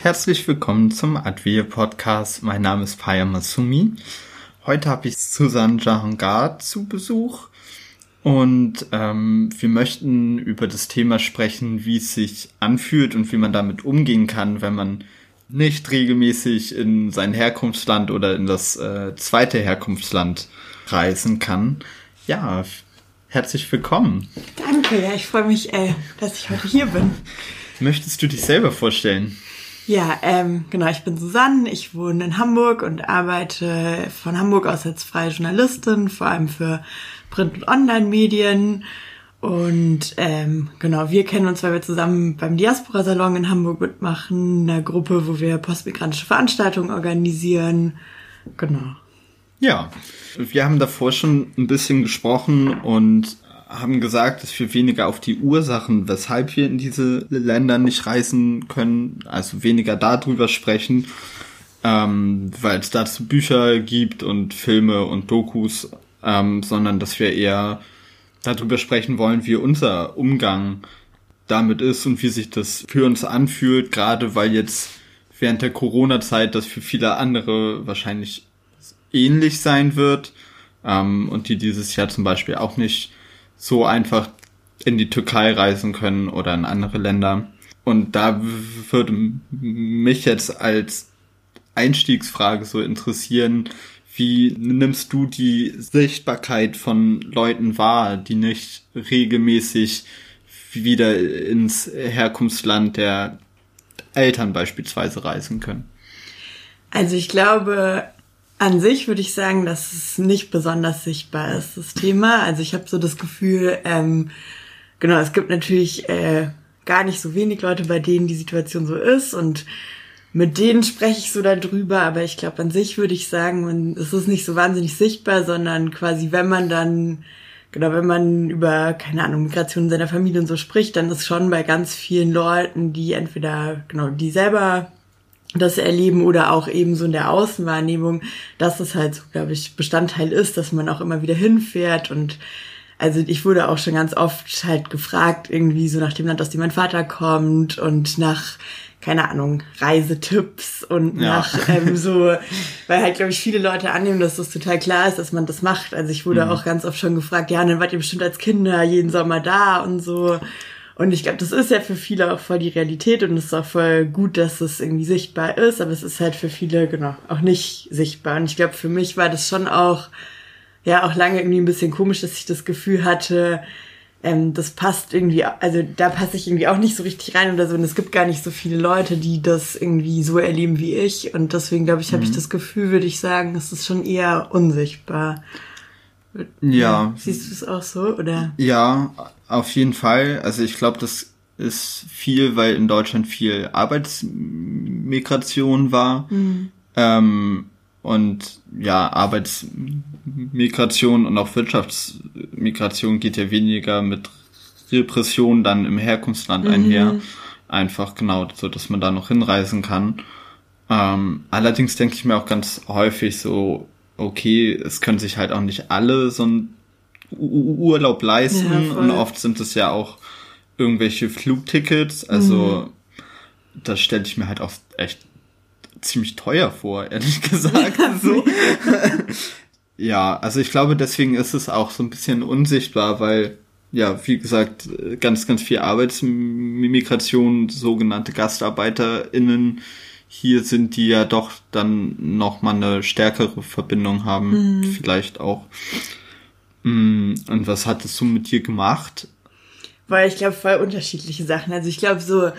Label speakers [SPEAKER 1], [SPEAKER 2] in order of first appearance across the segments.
[SPEAKER 1] Herzlich willkommen zum Advir Podcast. Mein Name ist Paya Masumi. Heute habe ich Susanne Jahangard zu Besuch und ähm, wir möchten über das Thema sprechen, wie es sich anfühlt und wie man damit umgehen kann, wenn man nicht regelmäßig in sein Herkunftsland oder in das äh, zweite Herkunftsland reisen kann. Ja, herzlich willkommen.
[SPEAKER 2] Danke, ja, ich freue mich, äh, dass ich heute hier bin.
[SPEAKER 1] Möchtest du dich selber vorstellen?
[SPEAKER 2] Ja, ähm, genau, ich bin Susanne, ich wohne in Hamburg und arbeite von Hamburg aus als freie Journalistin, vor allem für Print- und Online-Medien. Und ähm, genau, wir kennen uns, weil wir zusammen beim Diaspora-Salon in Hamburg mitmachen, einer Gruppe, wo wir postmigrantische Veranstaltungen organisieren. Genau.
[SPEAKER 1] Ja, wir haben davor schon ein bisschen gesprochen und haben gesagt, dass wir weniger auf die Ursachen, weshalb wir in diese Länder nicht reisen können, also weniger darüber sprechen, ähm, weil es dazu Bücher gibt und Filme und Dokus, ähm, sondern dass wir eher darüber sprechen wollen, wie unser Umgang damit ist und wie sich das für uns anfühlt, gerade weil jetzt während der Corona-Zeit das für viele andere wahrscheinlich ähnlich sein wird ähm, und die dieses Jahr zum Beispiel auch nicht so einfach in die Türkei reisen können oder in andere Länder. Und da würde mich jetzt als Einstiegsfrage so interessieren, wie nimmst du die Sichtbarkeit von Leuten wahr, die nicht regelmäßig wieder ins Herkunftsland der Eltern beispielsweise reisen können?
[SPEAKER 2] Also ich glaube, an sich würde ich sagen, dass es nicht besonders sichtbar ist, das Thema. Also ich habe so das Gefühl, ähm, genau, es gibt natürlich äh, gar nicht so wenig Leute, bei denen die Situation so ist und mit denen spreche ich so darüber, aber ich glaube, an sich würde ich sagen, es ist nicht so wahnsinnig sichtbar, sondern quasi, wenn man dann, genau, wenn man über, keine Ahnung, Migration in seiner Familie und so spricht, dann ist schon bei ganz vielen Leuten, die entweder, genau, die selber das erleben oder auch eben so in der Außenwahrnehmung, dass es halt so, glaube ich, Bestandteil ist, dass man auch immer wieder hinfährt und also ich wurde auch schon ganz oft halt gefragt, irgendwie so nach dem Land, aus dem mein Vater kommt und nach, keine Ahnung, Reisetipps und ja. nach ähm, so, weil halt, glaube ich, viele Leute annehmen, dass das total klar ist, dass man das macht. Also ich wurde mhm. auch ganz oft schon gefragt, ja, dann wart ihr bestimmt als Kinder jeden Sommer da und so. Und ich glaube, das ist ja für viele auch voll die Realität und es ist auch voll gut, dass es irgendwie sichtbar ist, aber es ist halt für viele, genau, auch nicht sichtbar. Und ich glaube, für mich war das schon auch, ja, auch lange irgendwie ein bisschen komisch, dass ich das Gefühl hatte, ähm, das passt irgendwie, also da passe ich irgendwie auch nicht so richtig rein oder so. Und es gibt gar nicht so viele Leute, die das irgendwie so erleben wie ich. Und deswegen, glaube ich, habe mhm. ich das Gefühl, würde ich sagen, es ist schon eher unsichtbar.
[SPEAKER 1] Ja.
[SPEAKER 2] Siehst du es auch so, oder?
[SPEAKER 1] Ja, auf jeden Fall. Also ich glaube, das ist viel, weil in Deutschland viel Arbeitsmigration war. Mhm. Ähm, und ja, Arbeitsmigration und auch Wirtschaftsmigration geht ja weniger mit Repression dann im Herkunftsland mhm. einher. Einfach genau, so dass man da noch hinreisen kann. Ähm, allerdings denke ich mir auch ganz häufig so, okay, es können sich halt auch nicht alle so ein Urlaub leisten ja, und oft sind es ja auch irgendwelche Flugtickets. Also mhm. das stelle ich mir halt auch echt ziemlich teuer vor, ehrlich gesagt. so. ja, also ich glaube, deswegen ist es auch so ein bisschen unsichtbar, weil ja, wie gesagt, ganz, ganz viel Arbeitsmigration, sogenannte GastarbeiterInnen hier sind, die ja doch dann noch mal eine stärkere Verbindung haben, mhm. vielleicht auch. Mm, und was hattest du mit dir gemacht?
[SPEAKER 2] Weil ich glaube, voll unterschiedliche Sachen. Also ich glaube, so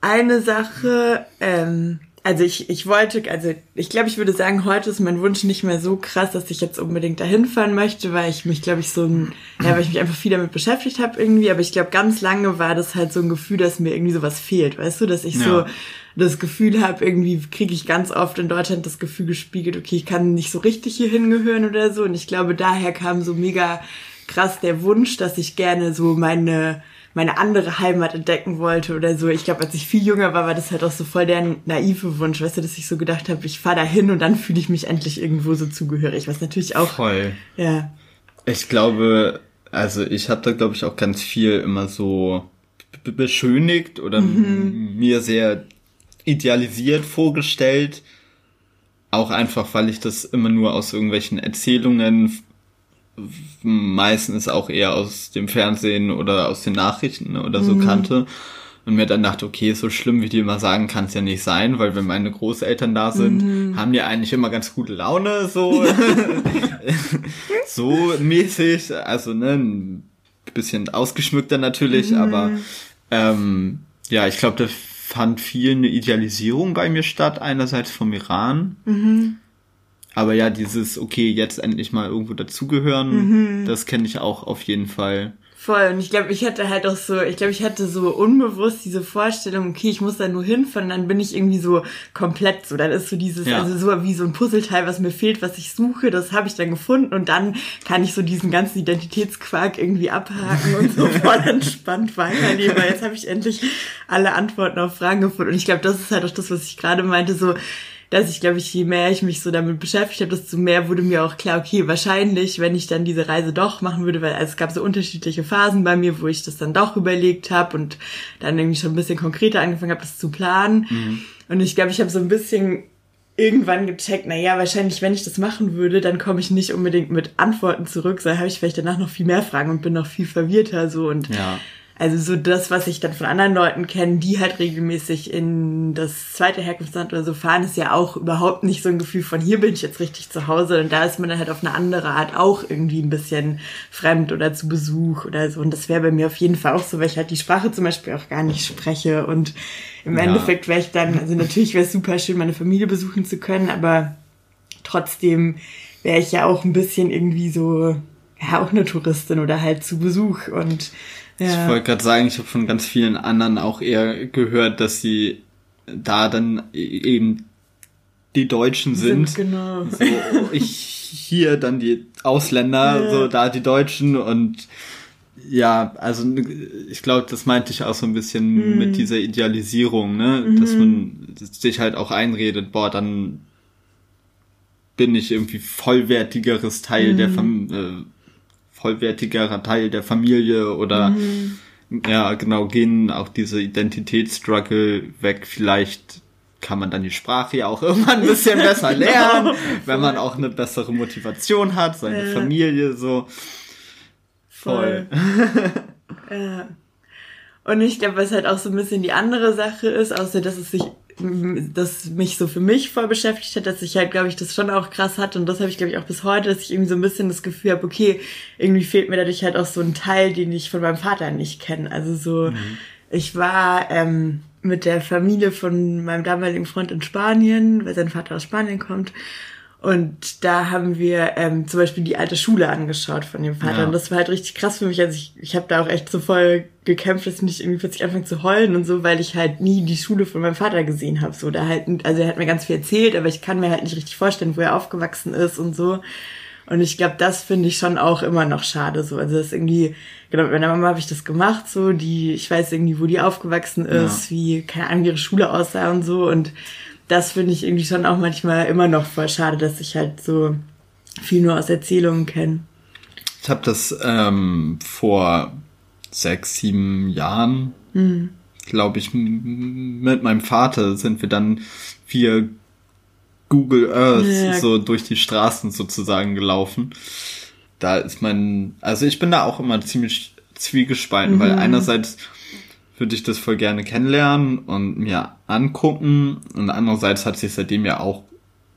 [SPEAKER 2] eine Sache, ähm, also ich, ich wollte, also ich glaube, ich würde sagen, heute ist mein Wunsch nicht mehr so krass, dass ich jetzt unbedingt dahin fahren möchte, weil ich mich, glaube ich, so ein, ja, weil ich mich einfach viel damit beschäftigt habe irgendwie, aber ich glaube, ganz lange war das halt so ein Gefühl, dass mir irgendwie sowas fehlt, weißt du, dass ich ja. so das Gefühl habe, irgendwie kriege ich ganz oft in Deutschland das Gefühl gespiegelt, okay, ich kann nicht so richtig hier hingehören oder so. Und ich glaube, daher kam so mega krass der Wunsch, dass ich gerne so meine meine andere Heimat entdecken wollte oder so. Ich glaube, als ich viel jünger war, war das halt auch so voll der naive Wunsch, weißt du, dass ich so gedacht habe, ich fahre da hin und dann fühle ich mich endlich irgendwo so zugehörig, was natürlich auch.
[SPEAKER 1] Voll.
[SPEAKER 2] Ja.
[SPEAKER 1] Ich glaube, also ich habe da, glaube ich, auch ganz viel immer so beschönigt oder mhm. mir sehr idealisiert vorgestellt. Auch einfach, weil ich das immer nur aus irgendwelchen Erzählungen, meistens auch eher aus dem Fernsehen oder aus den Nachrichten oder so mhm. kannte. Und mir dann dachte, okay, so schlimm wie die immer sagen, kann es ja nicht sein, weil wenn meine Großeltern da sind, mhm. haben die eigentlich immer ganz gute Laune, so, so mäßig. Also, ne, ein bisschen ausgeschmückter natürlich, mhm. aber ähm, ja, ich glaube, da fand viel eine Idealisierung bei mir statt, einerseits vom Iran. Mhm. Aber ja, dieses, okay, jetzt endlich mal irgendwo dazugehören, mhm. das kenne ich auch auf jeden Fall.
[SPEAKER 2] Voll. Und ich glaube, ich hatte halt auch so, ich glaube, ich hatte so unbewusst diese Vorstellung, okay, ich muss da nur hinfahren, dann bin ich irgendwie so komplett so. Dann ist so dieses, ja. also so wie so ein Puzzleteil, was mir fehlt, was ich suche, das habe ich dann gefunden und dann kann ich so diesen ganzen Identitätsquark irgendwie abhaken und so voll entspannt weiterleben, weil jetzt habe ich endlich alle Antworten auf Fragen gefunden. Und ich glaube, das ist halt auch das, was ich gerade meinte, so, dass ich glaube ich, je mehr ich mich so damit beschäftigt habe, desto mehr wurde mir auch klar, okay, wahrscheinlich, wenn ich dann diese Reise doch machen würde, weil also es gab so unterschiedliche Phasen bei mir, wo ich das dann doch überlegt habe und dann irgendwie schon ein bisschen konkreter angefangen habe, das zu planen. Mhm. Und ich glaube, ich habe so ein bisschen irgendwann gecheckt, na ja, wahrscheinlich, wenn ich das machen würde, dann komme ich nicht unbedingt mit Antworten zurück, sondern habe ich vielleicht danach noch viel mehr Fragen und bin noch viel verwirrter so und ja. Also so das, was ich dann von anderen Leuten kenne, die halt regelmäßig in das zweite Herkunftsland oder so fahren, ist ja auch überhaupt nicht so ein Gefühl von hier bin ich jetzt richtig zu Hause und da ist man dann halt auf eine andere Art auch irgendwie ein bisschen fremd oder zu Besuch oder so. Und das wäre bei mir auf jeden Fall auch so, weil ich halt die Sprache zum Beispiel auch gar nicht spreche und im ja. Endeffekt wäre ich dann, also natürlich wäre es super schön, meine Familie besuchen zu können, aber trotzdem wäre ich ja auch ein bisschen irgendwie so, ja, auch eine Touristin oder halt zu Besuch und
[SPEAKER 1] ja. Ich wollte gerade sagen, ich habe von ganz vielen anderen auch eher gehört, dass sie da dann e-, eben die Deutschen sind. sind genau. So, ich hier dann die Ausländer, ja. so da die Deutschen und ja, also ich glaube, das meinte ich auch so ein bisschen mhm. mit dieser Idealisierung, ne, mhm. dass man sich halt auch einredet, boah, dann bin ich irgendwie vollwertigeres Teil mhm. der Fam äh, vollwertigerer Teil der Familie oder mhm. ja, genau, gehen auch diese Identitätsstruggle weg. Vielleicht kann man dann die Sprache ja auch irgendwann ein bisschen besser genau. lernen, wenn man auch eine bessere Motivation hat, seine ja. Familie so. Voll.
[SPEAKER 2] ja. Und ich glaube, was halt auch so ein bisschen die andere Sache ist, außer dass es sich das mich so für mich voll beschäftigt hat, dass ich halt, glaube ich, das schon auch krass hatte und das habe ich, glaube ich, auch bis heute, dass ich irgendwie so ein bisschen das Gefühl habe, okay, irgendwie fehlt mir dadurch halt auch so ein Teil, den ich von meinem Vater nicht kenne. Also so, mhm. ich war ähm, mit der Familie von meinem damaligen Freund in Spanien, weil sein Vater aus Spanien kommt und da haben wir ähm, zum Beispiel die alte Schule angeschaut von dem Vater. Ja. Und das war halt richtig krass für mich. Also ich, ich habe da auch echt so voll gekämpft, dass ich nicht irgendwie plötzlich anfangen zu heulen und so, weil ich halt nie die Schule von meinem Vater gesehen habe. So, da halt, also er hat mir ganz viel erzählt, aber ich kann mir halt nicht richtig vorstellen, wo er aufgewachsen ist und so. Und ich glaube, das finde ich schon auch immer noch schade. So, also das ist irgendwie, genau, mit meiner Mama habe ich das gemacht, so, die, ich weiß irgendwie, wo die aufgewachsen ist, ja. wie, keine Ahnung, ihre Schule aussah und so. Und das finde ich irgendwie schon auch manchmal immer noch voll schade, dass ich halt so viel nur aus Erzählungen kenne.
[SPEAKER 1] Ich habe das ähm, vor sechs, sieben Jahren, mhm. glaube ich, mit meinem Vater sind wir dann via Google Earth ja. so durch die Straßen sozusagen gelaufen. Da ist mein, also ich bin da auch immer ziemlich zwiegespalten, mhm. weil einerseits würde ich das voll gerne kennenlernen und mir angucken. Und andererseits hat sich seitdem ja auch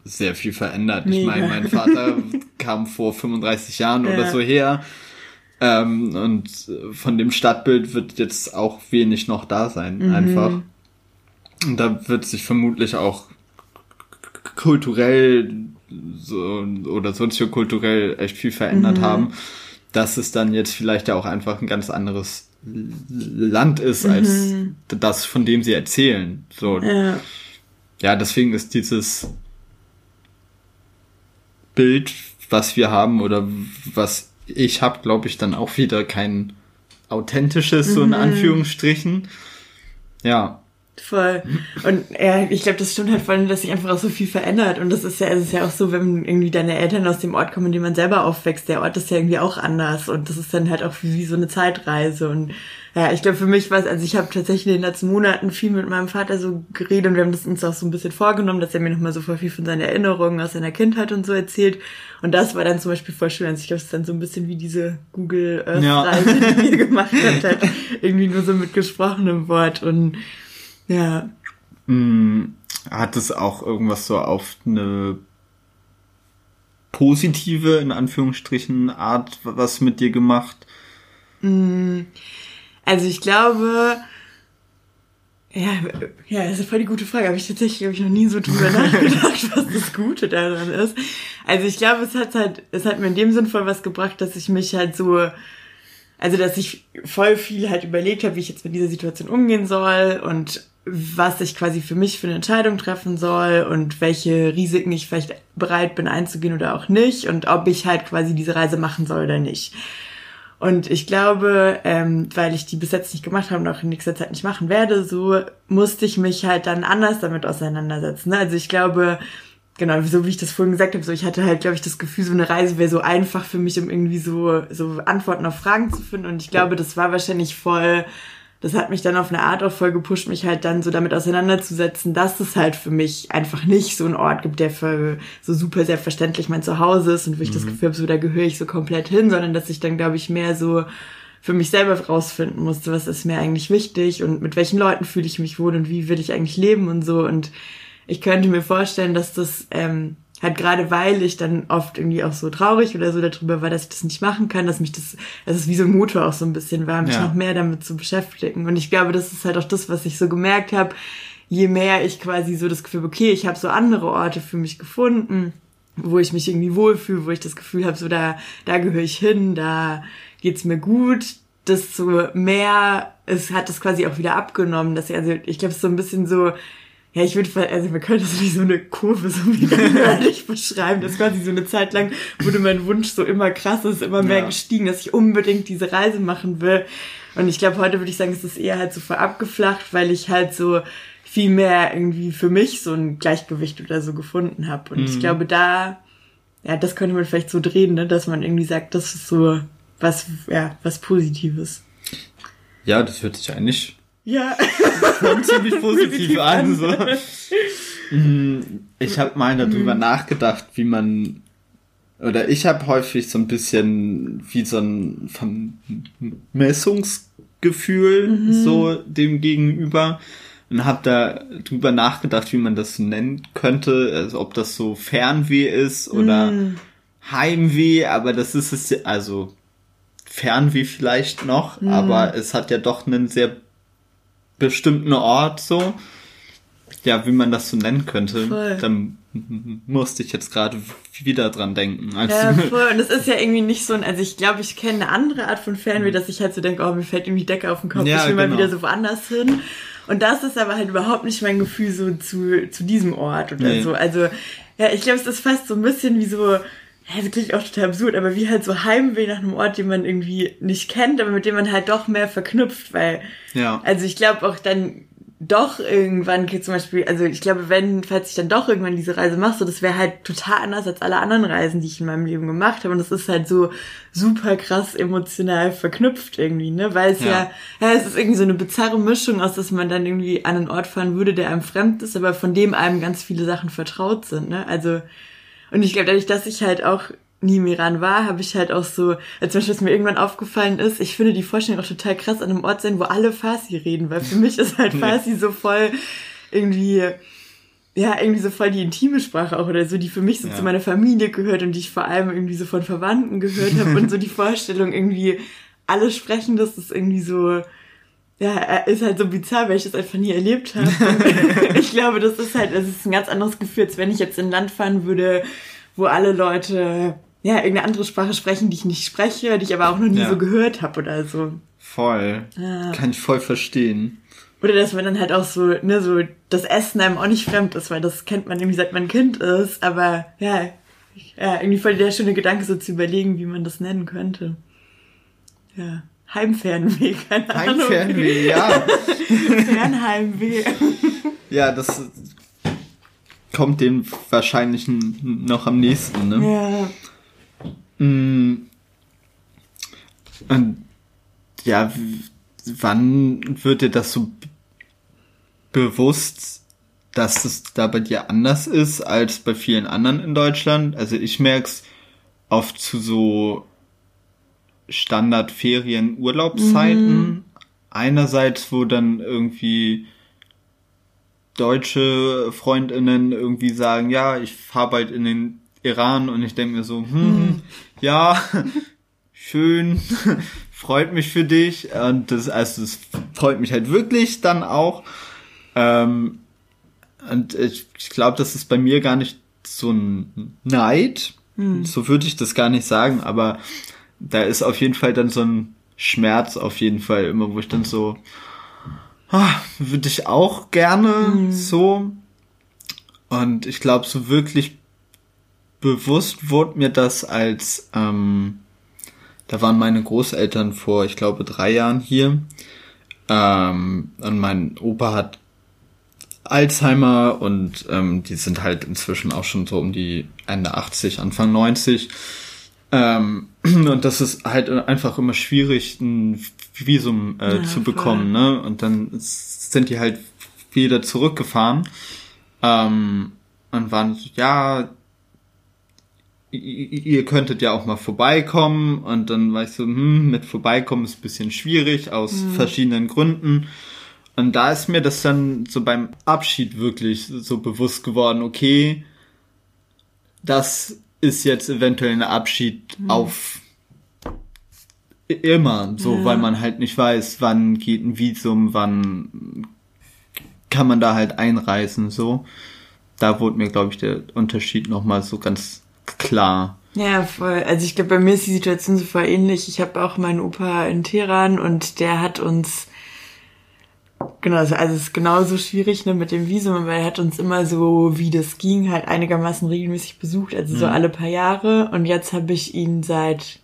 [SPEAKER 1] sehr viel verändert. Mega. Ich meine, mein Vater kam vor 35 Jahren ja. oder so her. Ähm, und von dem Stadtbild wird jetzt auch wenig noch da sein, mhm. einfach. Und da wird sich vermutlich auch kulturell so, oder soziokulturell echt viel verändert mhm. haben, dass es dann jetzt vielleicht ja auch einfach ein ganz anderes Land ist als mhm. das, von dem sie erzählen. So. Ja. ja, deswegen ist dieses Bild, was wir haben oder was ich habe, glaube ich, dann auch wieder kein authentisches, so in mhm. Anführungsstrichen. Ja.
[SPEAKER 2] Voll. Und ja, ich glaube, das stimmt halt voll, dass sich einfach auch so viel verändert. Und das ist ja, es ist ja auch so, wenn irgendwie deine Eltern aus dem Ort kommen, in dem man selber aufwächst, der Ort ist ja irgendwie auch anders. Und das ist dann halt auch wie so eine Zeitreise. Und ja, ich glaube für mich war es, also ich habe tatsächlich in den letzten Monaten viel mit meinem Vater so geredet und wir haben das uns auch so ein bisschen vorgenommen, dass er mir nochmal so voll viel von seinen Erinnerungen aus seiner Kindheit und so erzählt. Und das war dann zum Beispiel voll schön. Also ich glaube, es ist dann so ein bisschen wie diese Google Earth Reise, ja. die wir gemacht hat, halt irgendwie nur so mit gesprochenem Wort und ja.
[SPEAKER 1] Hm, hat es auch irgendwas so auf eine positive, in Anführungsstrichen, Art was mit dir gemacht?
[SPEAKER 2] Mm, also ich glaube, ja, ja, das ist voll die gute Frage. Habe ich tatsächlich, glaube ich, noch nie so drüber nachgedacht, was das Gute daran ist. Also ich glaube, es hat halt, es hat mir in dem Sinn voll was gebracht, dass ich mich halt so, also dass ich voll viel halt überlegt habe, wie ich jetzt mit dieser Situation umgehen soll und was ich quasi für mich für eine Entscheidung treffen soll und welche Risiken ich vielleicht bereit bin einzugehen oder auch nicht und ob ich halt quasi diese Reise machen soll oder nicht. Und ich glaube, ähm, weil ich die bis jetzt nicht gemacht habe und auch in nächster Zeit nicht machen werde, so musste ich mich halt dann anders damit auseinandersetzen. Ne? Also ich glaube, genau, so wie ich das vorhin gesagt habe, so ich hatte halt, glaube ich, das Gefühl, so eine Reise wäre so einfach für mich, um irgendwie so, so Antworten auf Fragen zu finden. Und ich glaube, das war wahrscheinlich voll das hat mich dann auf eine Art auch voll gepusht, mich halt dann so damit auseinanderzusetzen, dass es halt für mich einfach nicht so einen Ort gibt, der für so super selbstverständlich mein Zuhause ist und wo ich mhm. das Gefühl habe, so da gehöre ich so komplett hin, sondern dass ich dann, glaube ich, mehr so für mich selber rausfinden musste, was ist mir eigentlich wichtig und mit welchen Leuten fühle ich mich wohl und wie will ich eigentlich leben und so. Und ich könnte mir vorstellen, dass das ähm, Halt gerade weil ich dann oft irgendwie auch so traurig oder so darüber war, dass ich das nicht machen kann, dass mich das, dass es wie so ein Motor auch so ein bisschen war, mich ja. noch mehr damit zu beschäftigen. Und ich glaube, das ist halt auch das, was ich so gemerkt habe, je mehr ich quasi so das Gefühl, okay, ich habe so andere Orte für mich gefunden, wo ich mich irgendwie wohlfühle, wo ich das Gefühl habe, so da, da gehöre ich hin, da geht's mir gut, desto mehr es hat es quasi auch wieder abgenommen, dass ich, also ich glaube, es ist so ein bisschen so, ja, ich würde, also man könnte das wie so eine Kurve so wie beschreiben. Das quasi so eine Zeit lang wurde mein Wunsch so immer krasser, ist immer mehr ja. gestiegen, dass ich unbedingt diese Reise machen will. Und ich glaube, heute würde ich sagen, es ist eher halt so verabgeflacht, weil ich halt so viel mehr irgendwie für mich so ein Gleichgewicht oder so gefunden habe. Und mhm. ich glaube, da, ja, das könnte man vielleicht so drehen, ne, dass man irgendwie sagt, das ist so was, ja, was Positives.
[SPEAKER 1] Ja, das hört sich eigentlich
[SPEAKER 2] ja.
[SPEAKER 1] Schon ziemlich positiv an. So. Mhm. Ich habe mal darüber mhm. nachgedacht, wie man oder ich habe häufig so ein bisschen wie so ein Vermessungsgefühl mhm. so dem gegenüber und habe da drüber nachgedacht, wie man das nennen könnte, also ob das so Fernweh ist oder mhm. Heimweh, aber das ist es also Fernweh vielleicht noch, mhm. aber es hat ja doch einen sehr bestimmten Ort so. Ja, wie man das so nennen könnte. Voll. Dann musste ich jetzt gerade wieder dran denken.
[SPEAKER 2] ja, voll. Und es ist ja irgendwie nicht so ein, also ich glaube, ich kenne eine andere Art von Fernweh, dass ich halt so denke, oh, mir fällt irgendwie Decke auf den Kopf, ja, ich will genau. mal wieder so woanders hin. Und das ist aber halt überhaupt nicht mein Gefühl so zu, zu diesem Ort oder nee. so. Also, ja, ich glaube, es ist fast so ein bisschen wie so, ja, das klingt auch total absurd, aber wie halt so Heimweh nach einem Ort, den man irgendwie nicht kennt, aber mit dem man halt doch mehr verknüpft, weil, ja. also ich glaube auch dann doch irgendwann zum Beispiel, also ich glaube, wenn, falls ich dann doch irgendwann diese Reise mache, so das wäre halt total anders als alle anderen Reisen, die ich in meinem Leben gemacht habe. Und das ist halt so super krass emotional verknüpft irgendwie, ne? Weil es ja, ja, ja es ist irgendwie so eine bizarre Mischung aus, dass man dann irgendwie an einen Ort fahren würde, der einem fremd ist, aber von dem einem ganz viele Sachen vertraut sind, ne? Also und ich glaube, dadurch, dass ich halt auch nie im Iran war, habe ich halt auch so, als zum Beispiel, was mir irgendwann aufgefallen ist, ich finde die Vorstellung auch total krass an einem Ort sein, wo alle Farsi reden, weil für mich ist halt Farsi so voll irgendwie, ja, irgendwie so voll die intime Sprache auch oder so, die für mich so ja. zu meiner Familie gehört und die ich vor allem irgendwie so von Verwandten gehört habe und so die Vorstellung irgendwie, alle sprechen das, ist irgendwie so, ja, ist halt so bizarr, weil ich das einfach nie erlebt habe. ich glaube, das ist halt, das ist ein ganz anderes Gefühl, als wenn ich jetzt in ein Land fahren würde, wo alle Leute ja irgendeine andere Sprache sprechen, die ich nicht spreche, die ich aber auch noch nie ja. so gehört habe oder so.
[SPEAKER 1] Voll. Ja. Kann ich voll verstehen.
[SPEAKER 2] Oder dass man dann halt auch so, ne, so das Essen einem auch nicht fremd ist, weil das kennt man irgendwie seit man Kind ist, aber ja, ja, irgendwie voll der schöne Gedanke, so zu überlegen, wie man das nennen könnte. Ja. Heimfernweh, keine Ahnung.
[SPEAKER 1] Heimfernweh, ja.
[SPEAKER 2] Fernheimweh.
[SPEAKER 1] ja, das kommt dem wahrscheinlich noch am nächsten, ne?
[SPEAKER 2] Ja.
[SPEAKER 1] Mm. Und ja, wann wird dir das so bewusst, dass es da bei dir anders ist als bei vielen anderen in Deutschland? Also ich merke es oft zu so Standard-Ferien-Urlaubszeiten. Mhm. Einerseits, wo dann irgendwie deutsche Freundinnen irgendwie sagen, ja, ich fahre bald in den Iran und ich denke mir so, hm, mhm. ja, schön, freut mich für dich und das, also es freut mich halt wirklich dann auch. Ähm, und ich, ich glaube, das ist bei mir gar nicht so ein Neid, mhm. so würde ich das gar nicht sagen, aber da ist auf jeden Fall dann so ein Schmerz auf jeden Fall immer, wo ich dann so, ah, würde ich auch gerne mhm. so. Und ich glaube, so wirklich bewusst wurde mir das als, ähm, da waren meine Großeltern vor, ich glaube, drei Jahren hier. Ähm, und mein Opa hat Alzheimer und ähm, die sind halt inzwischen auch schon so um die Ende 80, Anfang 90. Ähm, und das ist halt einfach immer schwierig, ein Visum äh, ja, zu bekommen, voll. ne? Und dann sind die halt wieder zurückgefahren ähm, und waren so, ja, ihr könntet ja auch mal vorbeikommen und dann war ich so, hm, mit vorbeikommen ist ein bisschen schwierig aus mhm. verschiedenen Gründen. Und da ist mir das dann so beim Abschied wirklich so bewusst geworden, okay, das ist jetzt eventuell ein Abschied mhm. auf immer, so, ja. weil man halt nicht weiß, wann geht ein Visum, wann kann man da halt einreisen, so. Da wurde mir, glaube ich, der Unterschied nochmal so ganz klar.
[SPEAKER 2] Ja, voll. Also ich glaube, bei mir ist die Situation so voll ähnlich. Ich habe auch meinen Opa in Teheran und der hat uns Genau, also es ist genauso schwierig ne, mit dem Visum, weil er hat uns immer so, wie das ging, halt einigermaßen regelmäßig besucht, also mhm. so alle paar Jahre. Und jetzt habe ich ihn seit,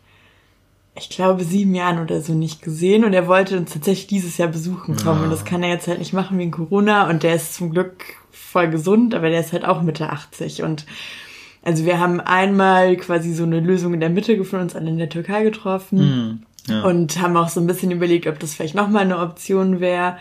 [SPEAKER 2] ich glaube, sieben Jahren oder so nicht gesehen. Und er wollte uns tatsächlich dieses Jahr besuchen kommen. Ja. Und das kann er jetzt halt nicht machen wegen Corona. Und der ist zum Glück voll gesund, aber der ist halt auch Mitte 80. Und also wir haben einmal quasi so eine Lösung in der Mitte gefunden, uns alle in der Türkei getroffen. Mhm. Ja. Und haben auch so ein bisschen überlegt, ob das vielleicht nochmal eine Option wäre.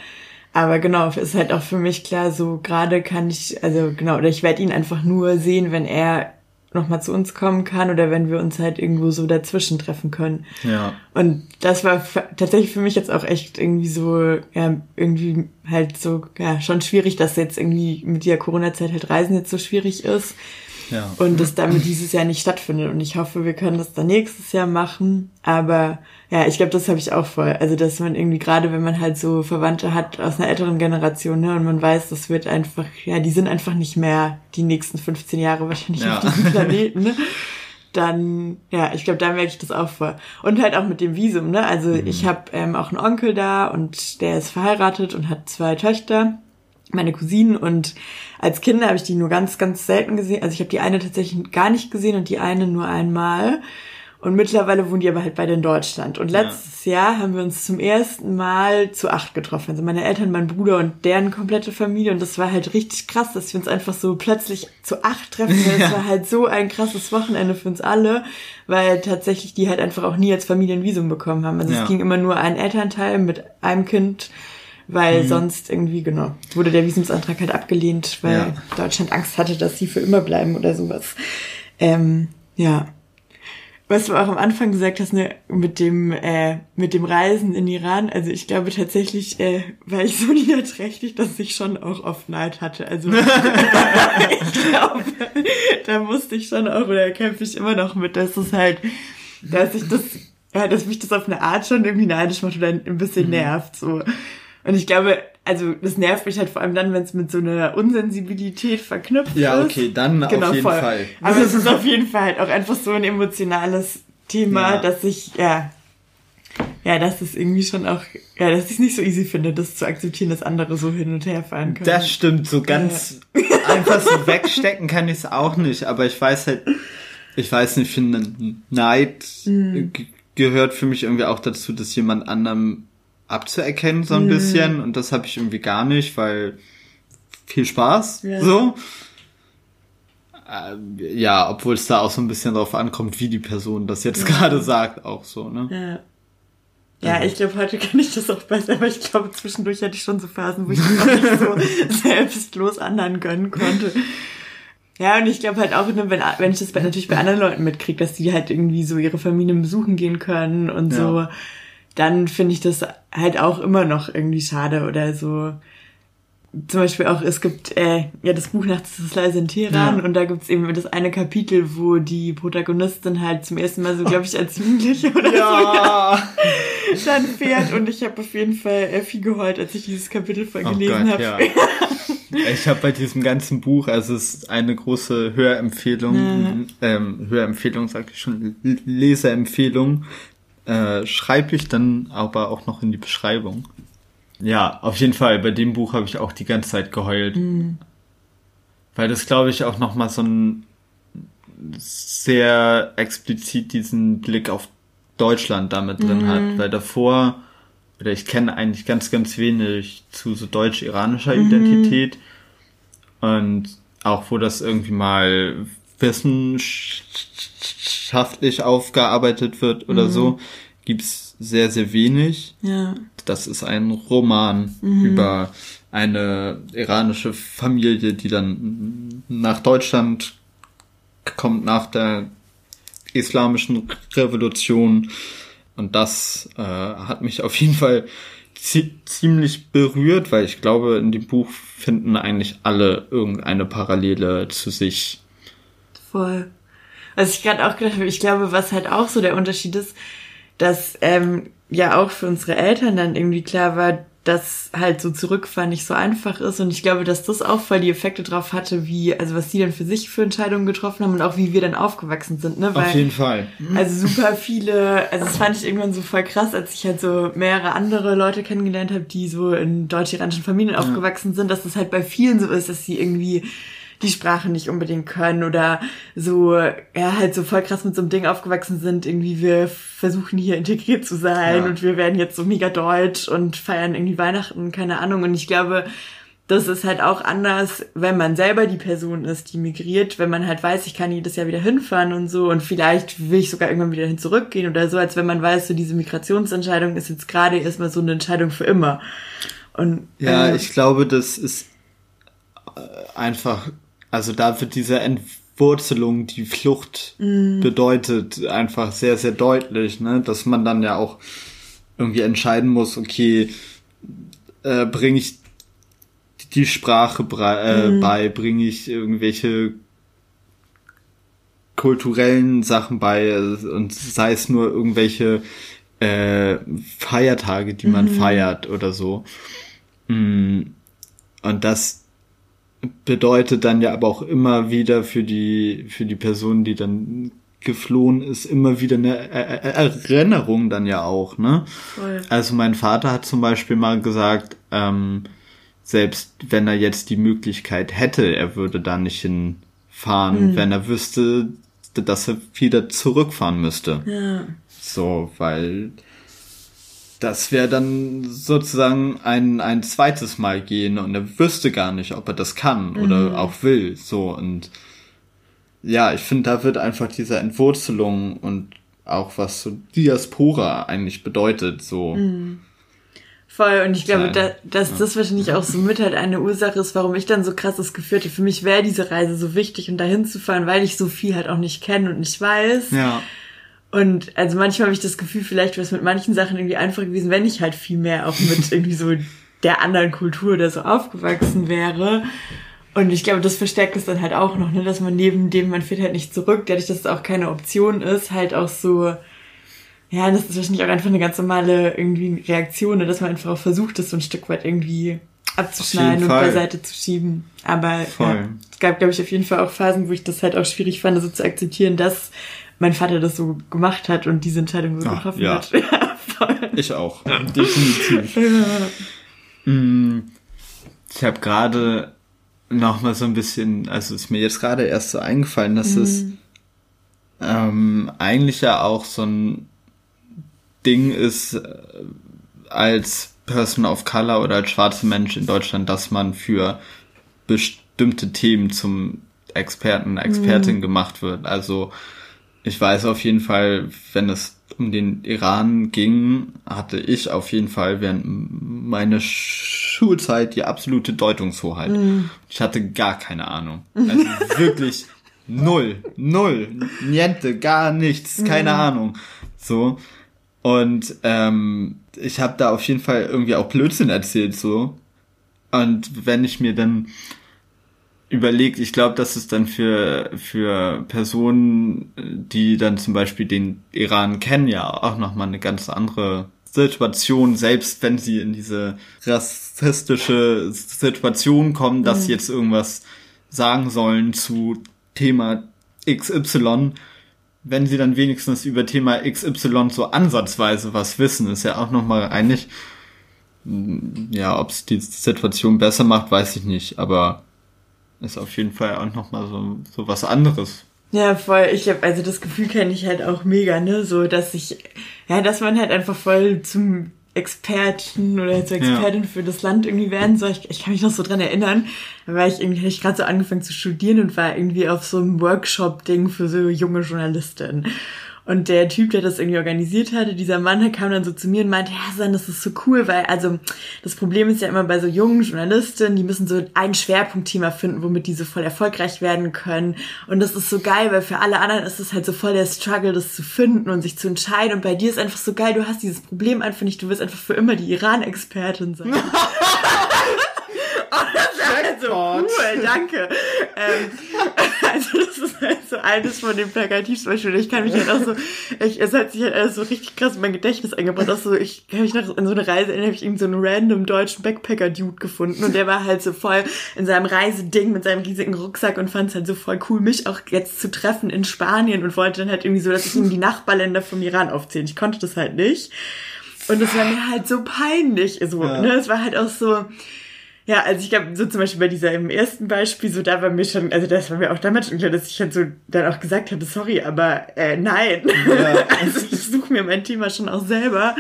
[SPEAKER 2] Aber genau, ist halt auch für mich klar, so gerade kann ich, also genau, oder ich werde ihn einfach nur sehen, wenn er nochmal zu uns kommen kann oder wenn wir uns halt irgendwo so dazwischen treffen können. Ja. Und das war tatsächlich für mich jetzt auch echt irgendwie so, ja, irgendwie halt so, ja, schon schwierig, dass jetzt irgendwie mit der Corona-Zeit halt Reisen jetzt so schwierig ist. Ja. Und das damit dieses Jahr nicht stattfindet. Und ich hoffe, wir können das dann nächstes Jahr machen. Aber ja, ich glaube, das habe ich auch voll. Also, dass man irgendwie, gerade wenn man halt so Verwandte hat aus einer älteren Generation, ne, und man weiß, das wird einfach, ja, die sind einfach nicht mehr die nächsten 15 Jahre wahrscheinlich ja. auf diesem Planeten, ne? Dann, ja, ich glaube, da merke ich das auch voll. Und halt auch mit dem Visum, ne? Also mhm. ich habe ähm, auch einen Onkel da und der ist verheiratet und hat zwei Töchter meine Cousinen und als Kinder habe ich die nur ganz, ganz selten gesehen. Also ich habe die eine tatsächlich gar nicht gesehen und die eine nur einmal. Und mittlerweile wohnen die aber halt beide in Deutschland. Und letztes ja. Jahr haben wir uns zum ersten Mal zu acht getroffen. Also meine Eltern, mein Bruder und deren komplette Familie. Und das war halt richtig krass, dass wir uns einfach so plötzlich zu acht treffen. Ja. Das war halt so ein krasses Wochenende für uns alle, weil tatsächlich die halt einfach auch nie als Familienvisum bekommen haben. Also ja. es ging immer nur ein Elternteil mit einem Kind weil mhm. sonst irgendwie, genau, wurde der Visumsantrag halt abgelehnt, weil ja. Deutschland Angst hatte, dass sie für immer bleiben oder sowas. Ähm, ja. Was du auch am Anfang gesagt hast, ne, mit dem, äh, mit dem Reisen in Iran, also ich glaube tatsächlich, äh, war ich so niederträchtig, dass ich schon auch oft Neid hatte. Also ich glaube, da musste ich schon auch, oder kämpfe ich immer noch mit, dass es halt, dass ich das, ja, dass mich das auf eine Art schon irgendwie neidisch macht oder ein bisschen mhm. nervt, so. Und ich glaube, also das nervt mich halt vor allem dann, wenn es mit so einer Unsensibilität verknüpft
[SPEAKER 1] ja, ist. Ja, okay, dann genau, auf jeden voll. Fall.
[SPEAKER 2] Aber es ist auf jeden Fall halt auch einfach so ein emotionales Thema, ja. dass ich, ja, ja, das ist irgendwie schon auch, ja, dass ich es nicht so easy finde, das zu akzeptieren, dass andere so hin und her fahren können.
[SPEAKER 1] Das stimmt, so ganz ja. einfach so wegstecken kann ich es auch nicht, aber ich weiß halt, ich weiß nicht, ich finde, Neid mhm. gehört für mich irgendwie auch dazu, dass jemand anderem abzuerkennen, so ein mhm. bisschen. Und das habe ich irgendwie gar nicht, weil viel Spaß. Ja. So. Äh, ja, obwohl es da auch so ein bisschen drauf ankommt, wie die Person das jetzt ja. gerade sagt, auch so, ne?
[SPEAKER 2] Ja, ich glaube, heute kann ich das auch besser, aber ich glaube, zwischendurch hatte ich schon so Phasen, wo ich nicht so selbstlos anderen gönnen konnte. Ja, und ich glaube halt auch, wenn, wenn ich das bei, natürlich bei anderen Leuten mitkriege, dass die halt irgendwie so ihre Familien besuchen gehen können und ja. so, dann finde ich das halt auch immer noch irgendwie schade oder so zum Beispiel auch, es gibt äh, ja das Buch Nachts ist leise in Teheran ja. und da gibt's eben das eine Kapitel, wo die Protagonistin halt zum ersten Mal so, glaube ich, als Jugendliche oder ja. so ja, dann fährt und ich habe auf jeden Fall äh, viel geheult, als ich dieses Kapitel voll oh gelesen habe. Ja.
[SPEAKER 1] ich habe bei diesem ganzen Buch, also es ist eine große Hörempfehlung, ähm, Hörempfehlung sag ich schon, Leserempfehlung, äh, schreibe ich dann aber auch noch in die Beschreibung. Ja, auf jeden Fall. Bei dem Buch habe ich auch die ganze Zeit geheult. Mhm. Weil das, glaube ich, auch nochmal so ein sehr explizit diesen Blick auf Deutschland damit drin mhm. hat. Weil davor, oder ich kenne eigentlich ganz, ganz wenig zu so deutsch-iranischer mhm. Identität. Und auch wo das irgendwie mal wissenschaftlich aufgearbeitet wird oder mhm. so, gibt's sehr, sehr wenig. Ja. Das ist ein Roman mhm. über eine iranische Familie, die dann nach Deutschland kommt nach der islamischen Revolution. Und das äh, hat mich auf jeden Fall ziemlich berührt, weil ich glaube, in dem Buch finden eigentlich alle irgendeine Parallele zu sich.
[SPEAKER 2] Voll. Was ich gerade auch gedacht habe, ich glaube, was halt auch so der Unterschied ist, dass ähm, ja auch für unsere Eltern dann irgendwie klar war, dass halt so zurückfahren nicht so einfach ist. Und ich glaube, dass das auch voll die Effekte drauf hatte, wie, also was die dann für sich für Entscheidungen getroffen haben und auch wie wir dann aufgewachsen sind, ne?
[SPEAKER 1] Weil, Auf jeden Fall.
[SPEAKER 2] Also super viele, also das fand ich irgendwann so voll krass, als ich halt so mehrere andere Leute kennengelernt habe, die so in deutsch-iranischen Familien ja. aufgewachsen sind, dass das halt bei vielen so ist, dass sie irgendwie die Sprache nicht unbedingt können oder so, ja, halt so voll krass mit so einem Ding aufgewachsen sind, irgendwie wir versuchen hier integriert zu sein ja. und wir werden jetzt so mega deutsch und feiern irgendwie Weihnachten, keine Ahnung. Und ich glaube, das ist halt auch anders, wenn man selber die Person ist, die migriert, wenn man halt weiß, ich kann jedes Jahr wieder hinfahren und so und vielleicht will ich sogar irgendwann wieder hin zurückgehen oder so, als wenn man weiß, so diese Migrationsentscheidung ist jetzt gerade erstmal so eine Entscheidung für immer. Und,
[SPEAKER 1] ja, äh, ich glaube, das ist äh, einfach also da wird diese Entwurzelung, die Flucht mm. bedeutet, einfach sehr, sehr deutlich, ne? Dass man dann ja auch irgendwie entscheiden muss, okay, äh, bringe ich die Sprache äh, mm. bei, bringe ich irgendwelche kulturellen Sachen bei und sei es nur irgendwelche äh, Feiertage, die man mm. feiert oder so. Mm. Und das bedeutet dann ja aber auch immer wieder für die, für die Person, die dann geflohen ist, immer wieder eine Erinnerung dann ja auch, ne? Voll. Also mein Vater hat zum Beispiel mal gesagt, ähm, selbst wenn er jetzt die Möglichkeit hätte, er würde da nicht hinfahren, mhm. wenn er wüsste, dass er wieder zurückfahren müsste. Ja. So, weil das wäre dann sozusagen ein, ein zweites Mal gehen und er wüsste gar nicht, ob er das kann oder mhm. auch will. So und ja, ich finde, da wird einfach diese Entwurzelung und auch was so Diaspora eigentlich bedeutet, so. Mhm.
[SPEAKER 2] Voll, und ich glaube, da, dass das wahrscheinlich auch so mit halt eine Ursache ist, warum ich dann so krasses Gefühl hatte. Für mich wäre diese Reise so wichtig und dahin zu fahren, weil ich so viel halt auch nicht kenne und nicht weiß. Ja. Und also manchmal habe ich das Gefühl, vielleicht wäre es mit manchen Sachen irgendwie einfach gewesen, wenn ich halt viel mehr auch mit irgendwie so der anderen Kultur oder so aufgewachsen wäre. Und ich glaube, das verstärkt es dann halt auch noch, ne, dass man neben dem, man fährt halt nicht zurück, dadurch, dass es auch keine Option ist, halt auch so, ja, das ist wahrscheinlich auch einfach eine ganz normale irgendwie Reaktion, ne, dass man einfach auch versucht, das so ein Stück weit irgendwie abzuschneiden und beiseite zu schieben. Aber ja, es gab, glaube ich, auf jeden Fall auch Phasen, wo ich das halt auch schwierig fand, so zu akzeptieren, dass mein Vater das so gemacht hat und diese Entscheidung so Ach, getroffen ja. hat. Ja,
[SPEAKER 1] voll. Ich auch, definitiv. Mm, ich habe gerade noch mal so ein bisschen, also ist mir jetzt gerade erst so eingefallen, dass mhm. es ähm, eigentlich ja auch so ein Ding ist, äh, als Person of Color oder als schwarzer Mensch in Deutschland, dass man für bestimmte Themen zum Experten, Expertin mhm. gemacht wird. Also ich weiß auf jeden Fall, wenn es um den Iran ging, hatte ich auf jeden Fall während meiner Schulzeit die absolute Deutungshoheit. Mm. Ich hatte gar keine Ahnung. Also wirklich null, null, niente, gar nichts, keine mm. Ahnung. So. Und ähm, ich habe da auf jeden Fall irgendwie auch Blödsinn erzählt, so. Und wenn ich mir dann überlegt, ich glaube, dass es dann für, für Personen, die dann zum Beispiel den Iran kennen, ja auch nochmal eine ganz andere Situation, selbst wenn sie in diese rassistische Situation kommen, dass mhm. sie jetzt irgendwas sagen sollen zu Thema XY, wenn sie dann wenigstens über Thema XY so ansatzweise was wissen, ist ja auch nochmal eigentlich, ja, ob es die Situation besser macht, weiß ich nicht, aber ist auf jeden Fall auch nochmal so, so was anderes.
[SPEAKER 2] Ja, voll. Ich habe also das Gefühl kenne ich halt auch mega, ne, so dass ich, ja, dass man halt einfach voll zum Experten oder zur Expertin ja. für das Land irgendwie werden soll. Ich, ich kann mich noch so dran erinnern, da war ich irgendwie, ich gerade so angefangen zu studieren und war irgendwie auf so einem Workshop-Ding für so junge Journalistinnen. Und der Typ, der das irgendwie organisiert hatte, dieser Mann, der kam dann so zu mir und meinte, ja, San, das ist so cool, weil, also, das Problem ist ja immer bei so jungen Journalistinnen, die müssen so ein Schwerpunktthema finden, womit die so voll erfolgreich werden können. Und das ist so geil, weil für alle anderen ist es halt so voll der Struggle, das zu finden und sich zu entscheiden. Und bei dir ist einfach so geil, du hast dieses Problem einfach nicht, du wirst einfach für immer die Iran-Expertin sein. Oh, das ist so cool, danke. Ähm, also das ist halt so eines von den Plakativbeispielen. Ich kann mich halt auch so, ich, es hat sich halt alles so richtig krass in mein Gedächtnis eingebracht. Auch so, ich kann mich noch in so eine Reise erinnern, habe ich eben so einen random deutschen Backpacker-Dude gefunden und der war halt so voll in seinem Reiseding mit seinem riesigen Rucksack und fand es halt so voll cool, mich auch jetzt zu treffen in Spanien und wollte dann halt irgendwie so, dass ich ihm die Nachbarländer vom Iran aufzähle. Ich konnte das halt nicht. Und es war mir halt so peinlich. So, ja. ne? Es war halt auch so, ja, also ich glaube, so zum Beispiel bei dieser im ersten Beispiel, so da war mir schon, also das war mir auch damals schon klar, dass ich halt so dann auch gesagt habe, sorry, aber äh, nein. Ja. also ich suche mir mein Thema schon auch selber.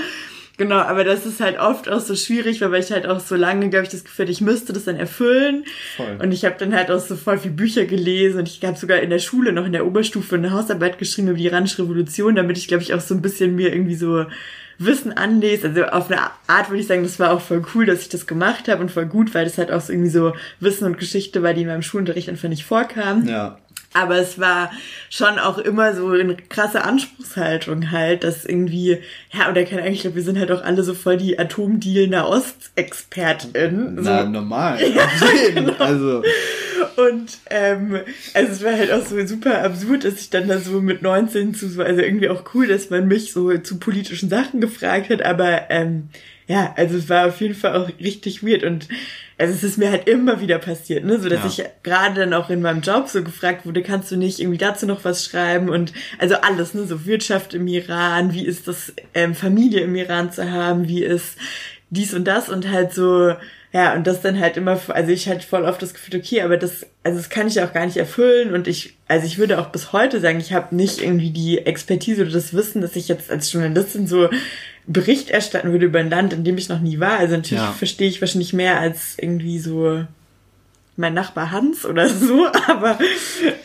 [SPEAKER 2] Genau, aber das ist halt oft auch so schwierig, weil ich halt auch so lange, glaube ich, das Gefühl ich müsste das dann erfüllen. Voll. Und ich habe dann halt auch so voll viel Bücher gelesen und ich habe sogar in der Schule noch in der Oberstufe eine Hausarbeit geschrieben über die iranische Revolution, damit ich, glaube ich, auch so ein bisschen mir irgendwie so Wissen anlest. Also auf eine Art würde ich sagen, das war auch voll cool, dass ich das gemacht habe und voll gut, weil das halt auch so irgendwie so Wissen und Geschichte war, die in meinem Schulunterricht einfach nicht vorkam. Ja. Aber es war schon auch immer so eine krasse Anspruchshaltung halt, dass irgendwie, ja, oder keine Ahnung, ich glaube, wir sind halt auch alle so voll die Atomdeal Ostexpertin. Na, so. normal. Ja, genau. Also. Und ähm, also es war halt auch so super absurd, dass ich dann da so mit 19 zu so, also irgendwie auch cool, dass man mich so zu politischen Sachen gefragt hat, aber ähm, ja, also es war auf jeden Fall auch richtig weird und also es ist mir halt immer wieder passiert, ne, so dass ja. ich gerade dann auch in meinem Job so gefragt wurde, kannst du nicht irgendwie dazu noch was schreiben und also alles, ne, so Wirtschaft im Iran, wie ist das ähm, Familie im Iran zu haben, wie ist dies und das und halt so ja, und das dann halt immer, also ich hatte voll oft das Gefühl, okay, aber das, also das kann ich auch gar nicht erfüllen und ich, also ich würde auch bis heute sagen, ich habe nicht irgendwie die Expertise oder das Wissen, dass ich jetzt als Journalistin so Bericht erstatten würde über ein Land, in dem ich noch nie war. Also natürlich ja. verstehe ich wahrscheinlich mehr als irgendwie so mein Nachbar Hans oder so, aber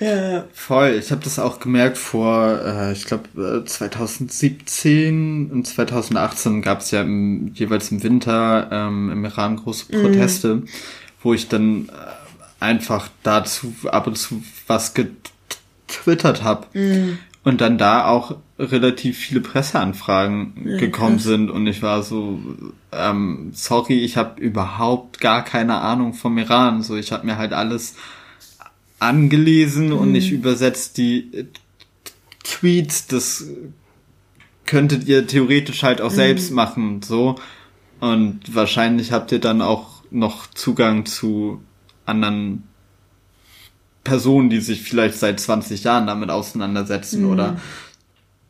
[SPEAKER 1] ja. Voll, ich habe das auch gemerkt vor, äh, ich glaube 2017 und 2018 gab es ja im, jeweils im Winter ähm, im Iran große mhm. Proteste, mhm. wo ich dann äh, einfach dazu ab und zu was getwittert habe. Mhm. Und dann da auch relativ viele Presseanfragen gekommen sind und ich war so, ähm, sorry, ich habe überhaupt gar keine Ahnung vom Iran. So, ich habe mir halt alles angelesen mhm. und ich übersetzt die Tweets. Das könntet ihr theoretisch halt auch mhm. selbst machen, so. Und wahrscheinlich habt ihr dann auch noch Zugang zu anderen Personen, die sich vielleicht seit 20 Jahren damit auseinandersetzen mhm. oder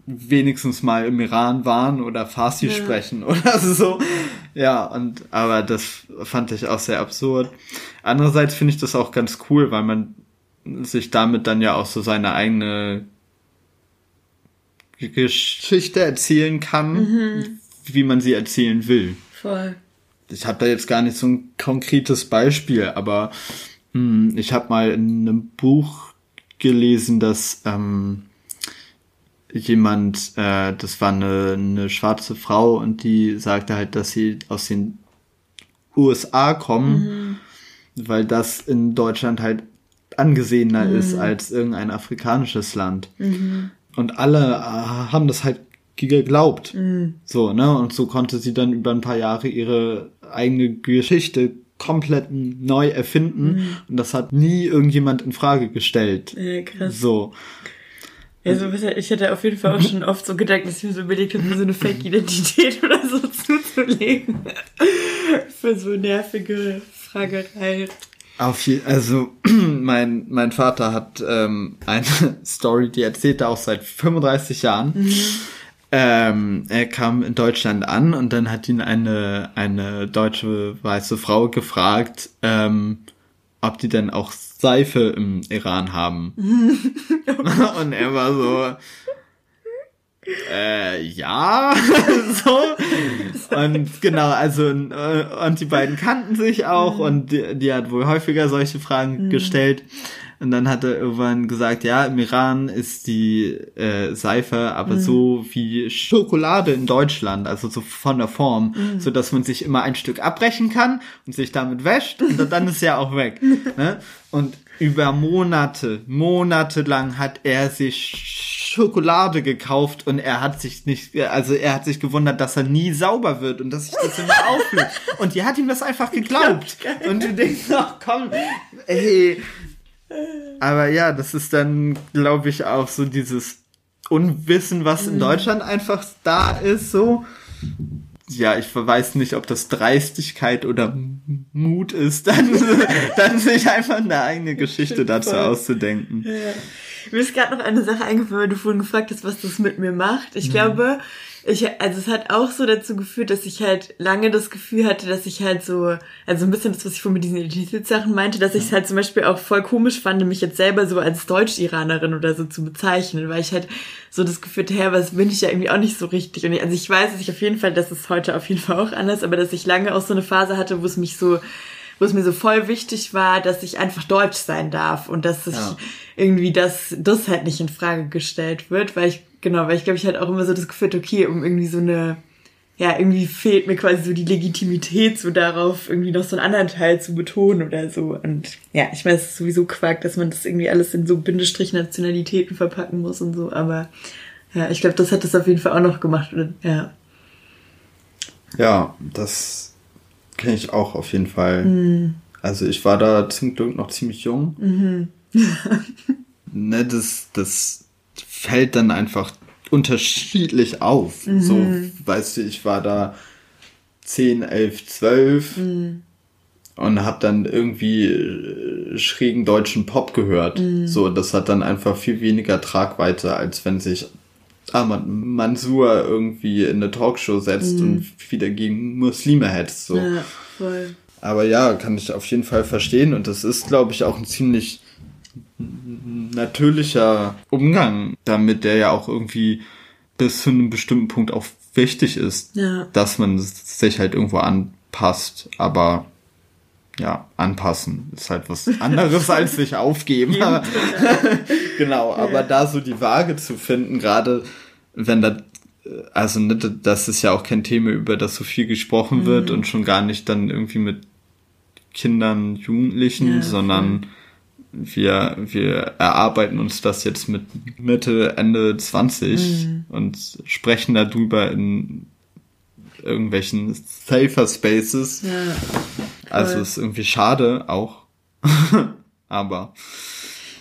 [SPEAKER 1] wenigstens mal im Iran waren oder Farsi ja. sprechen oder so. Ja, und aber das fand ich auch sehr absurd. Andererseits finde ich das auch ganz cool, weil man sich damit dann ja auch so seine eigene Geschichte erzählen kann, mhm. wie man sie erzählen will. Voll. Ich habe da jetzt gar nicht so ein konkretes Beispiel, aber ich habe mal in einem Buch gelesen, dass ähm, jemand, äh, das war eine, eine schwarze Frau und die sagte halt, dass sie aus den USA kommen, mhm. weil das in Deutschland halt angesehener mhm. ist als irgendein afrikanisches Land. Mhm. Und alle äh, haben das halt geglaubt. Mhm. So, ne? Und so konnte sie dann über ein paar Jahre ihre eigene Geschichte komplett neu erfinden. Mhm. Und das hat nie irgendjemand in Frage gestellt. Ja, krass. So.
[SPEAKER 2] Ja, so ich hätte auf jeden Fall auch schon oft so gedacht, dass ich mir so überlegt habe, mir so eine Fake-Identität oder so zuzulegen. Für so nervige Fragerei.
[SPEAKER 1] Auf je, also mein mein Vater hat ähm, eine Story, die erzählt er auch seit 35 Jahren. Mhm. Ähm, er kam in Deutschland an und dann hat ihn eine eine deutsche weiße Frau gefragt, ähm, ob die denn auch Seife im Iran haben. und er war so, äh, ja, so. Und genau, also, äh, und die beiden kannten sich auch mhm. und die, die, hat wohl häufiger solche Fragen mhm. gestellt. Und dann hat er irgendwann gesagt, ja, im Iran ist die äh, Seife aber mhm. so wie Schokolade in Deutschland, also so von der Form, mhm. so dass man sich immer ein Stück abbrechen kann und sich damit wäscht und dann ist ja auch weg. ne? Und über Monate, monatelang hat er sich Schokolade gekauft und er hat sich nicht, also er hat sich gewundert, dass er nie sauber wird und dass sich das immer auflöst. Und die hat ihm das einfach geglaubt. Und du denkst, ach komm, ey. Aber ja, das ist dann, glaube ich, auch so dieses Unwissen, was in mhm. Deutschland einfach da ist, so ja, ich weiß nicht, ob das Dreistigkeit oder Mut ist, dann, dann sich einfach eine eigene Geschichte dazu auszudenken. Ja.
[SPEAKER 2] Mir ist gerade noch eine Sache eingefallen, weil du vorhin gefragt hast, was das mit mir macht. Ich mhm. glaube, ich, also es hat auch so dazu geführt, dass ich halt lange das Gefühl hatte, dass ich halt so, also ein bisschen das, was ich vorhin mit diesen Identitätssachen meinte, dass ich es halt zum Beispiel auch voll komisch fand, mich jetzt selber so als Deutsch-Iranerin oder so zu bezeichnen, weil ich halt so das Gefühl hatte, her, was bin ich ja irgendwie auch nicht so richtig. Und also ich weiß, dass ich auf jeden Fall, das ist heute auf jeden Fall auch anders, aber dass ich lange auch so eine Phase hatte, wo es mich so wo es mir so voll wichtig war, dass ich einfach deutsch sein darf und dass ich ja. Irgendwie das, das halt nicht in Frage gestellt wird, weil ich, genau, weil ich glaube, ich halt auch immer so das Gefühl, okay, um irgendwie so eine, ja, irgendwie fehlt mir quasi so die Legitimität, so darauf irgendwie noch so einen anderen Teil zu betonen oder so. Und ja, ich weiß, es ist sowieso Quark, dass man das irgendwie alles in so Bindestrich-Nationalitäten verpacken muss und so, aber ja, ich glaube, das hat das auf jeden Fall auch noch gemacht, ja.
[SPEAKER 1] Ja, das Kenne ich auch auf jeden Fall. Mhm. Also ich war da zum Glück noch ziemlich jung. Mhm. ne, das, das fällt dann einfach unterschiedlich auf. Mhm. So, weißt du, ich war da 10, 11, 12 mhm. und hab dann irgendwie äh, schrägen deutschen Pop gehört. Mhm. So, das hat dann einfach viel weniger Tragweite, als wenn sich Ahmad Mansur irgendwie in eine Talkshow setzt mhm. und wieder gegen Muslime hetzt. So. Ja. Aber ja, kann ich auf jeden Fall verstehen und das ist, glaube ich, auch ein ziemlich natürlicher Umgang damit, der ja auch irgendwie bis zu einem bestimmten Punkt auch wichtig ist, ja. dass man sich halt irgendwo anpasst, aber ja, anpassen ist halt was anderes als sich aufgeben. genau, aber ja. da so die Waage zu finden, gerade wenn da, also ne, das ist ja auch kein Thema, über das so viel gesprochen wird mhm. und schon gar nicht dann irgendwie mit Kindern, Jugendlichen, ja, sondern wir, wir erarbeiten uns das jetzt mit Mitte, Ende 20 mhm. und sprechen darüber in irgendwelchen Safer Spaces. Ja, also ist irgendwie schade auch. Aber.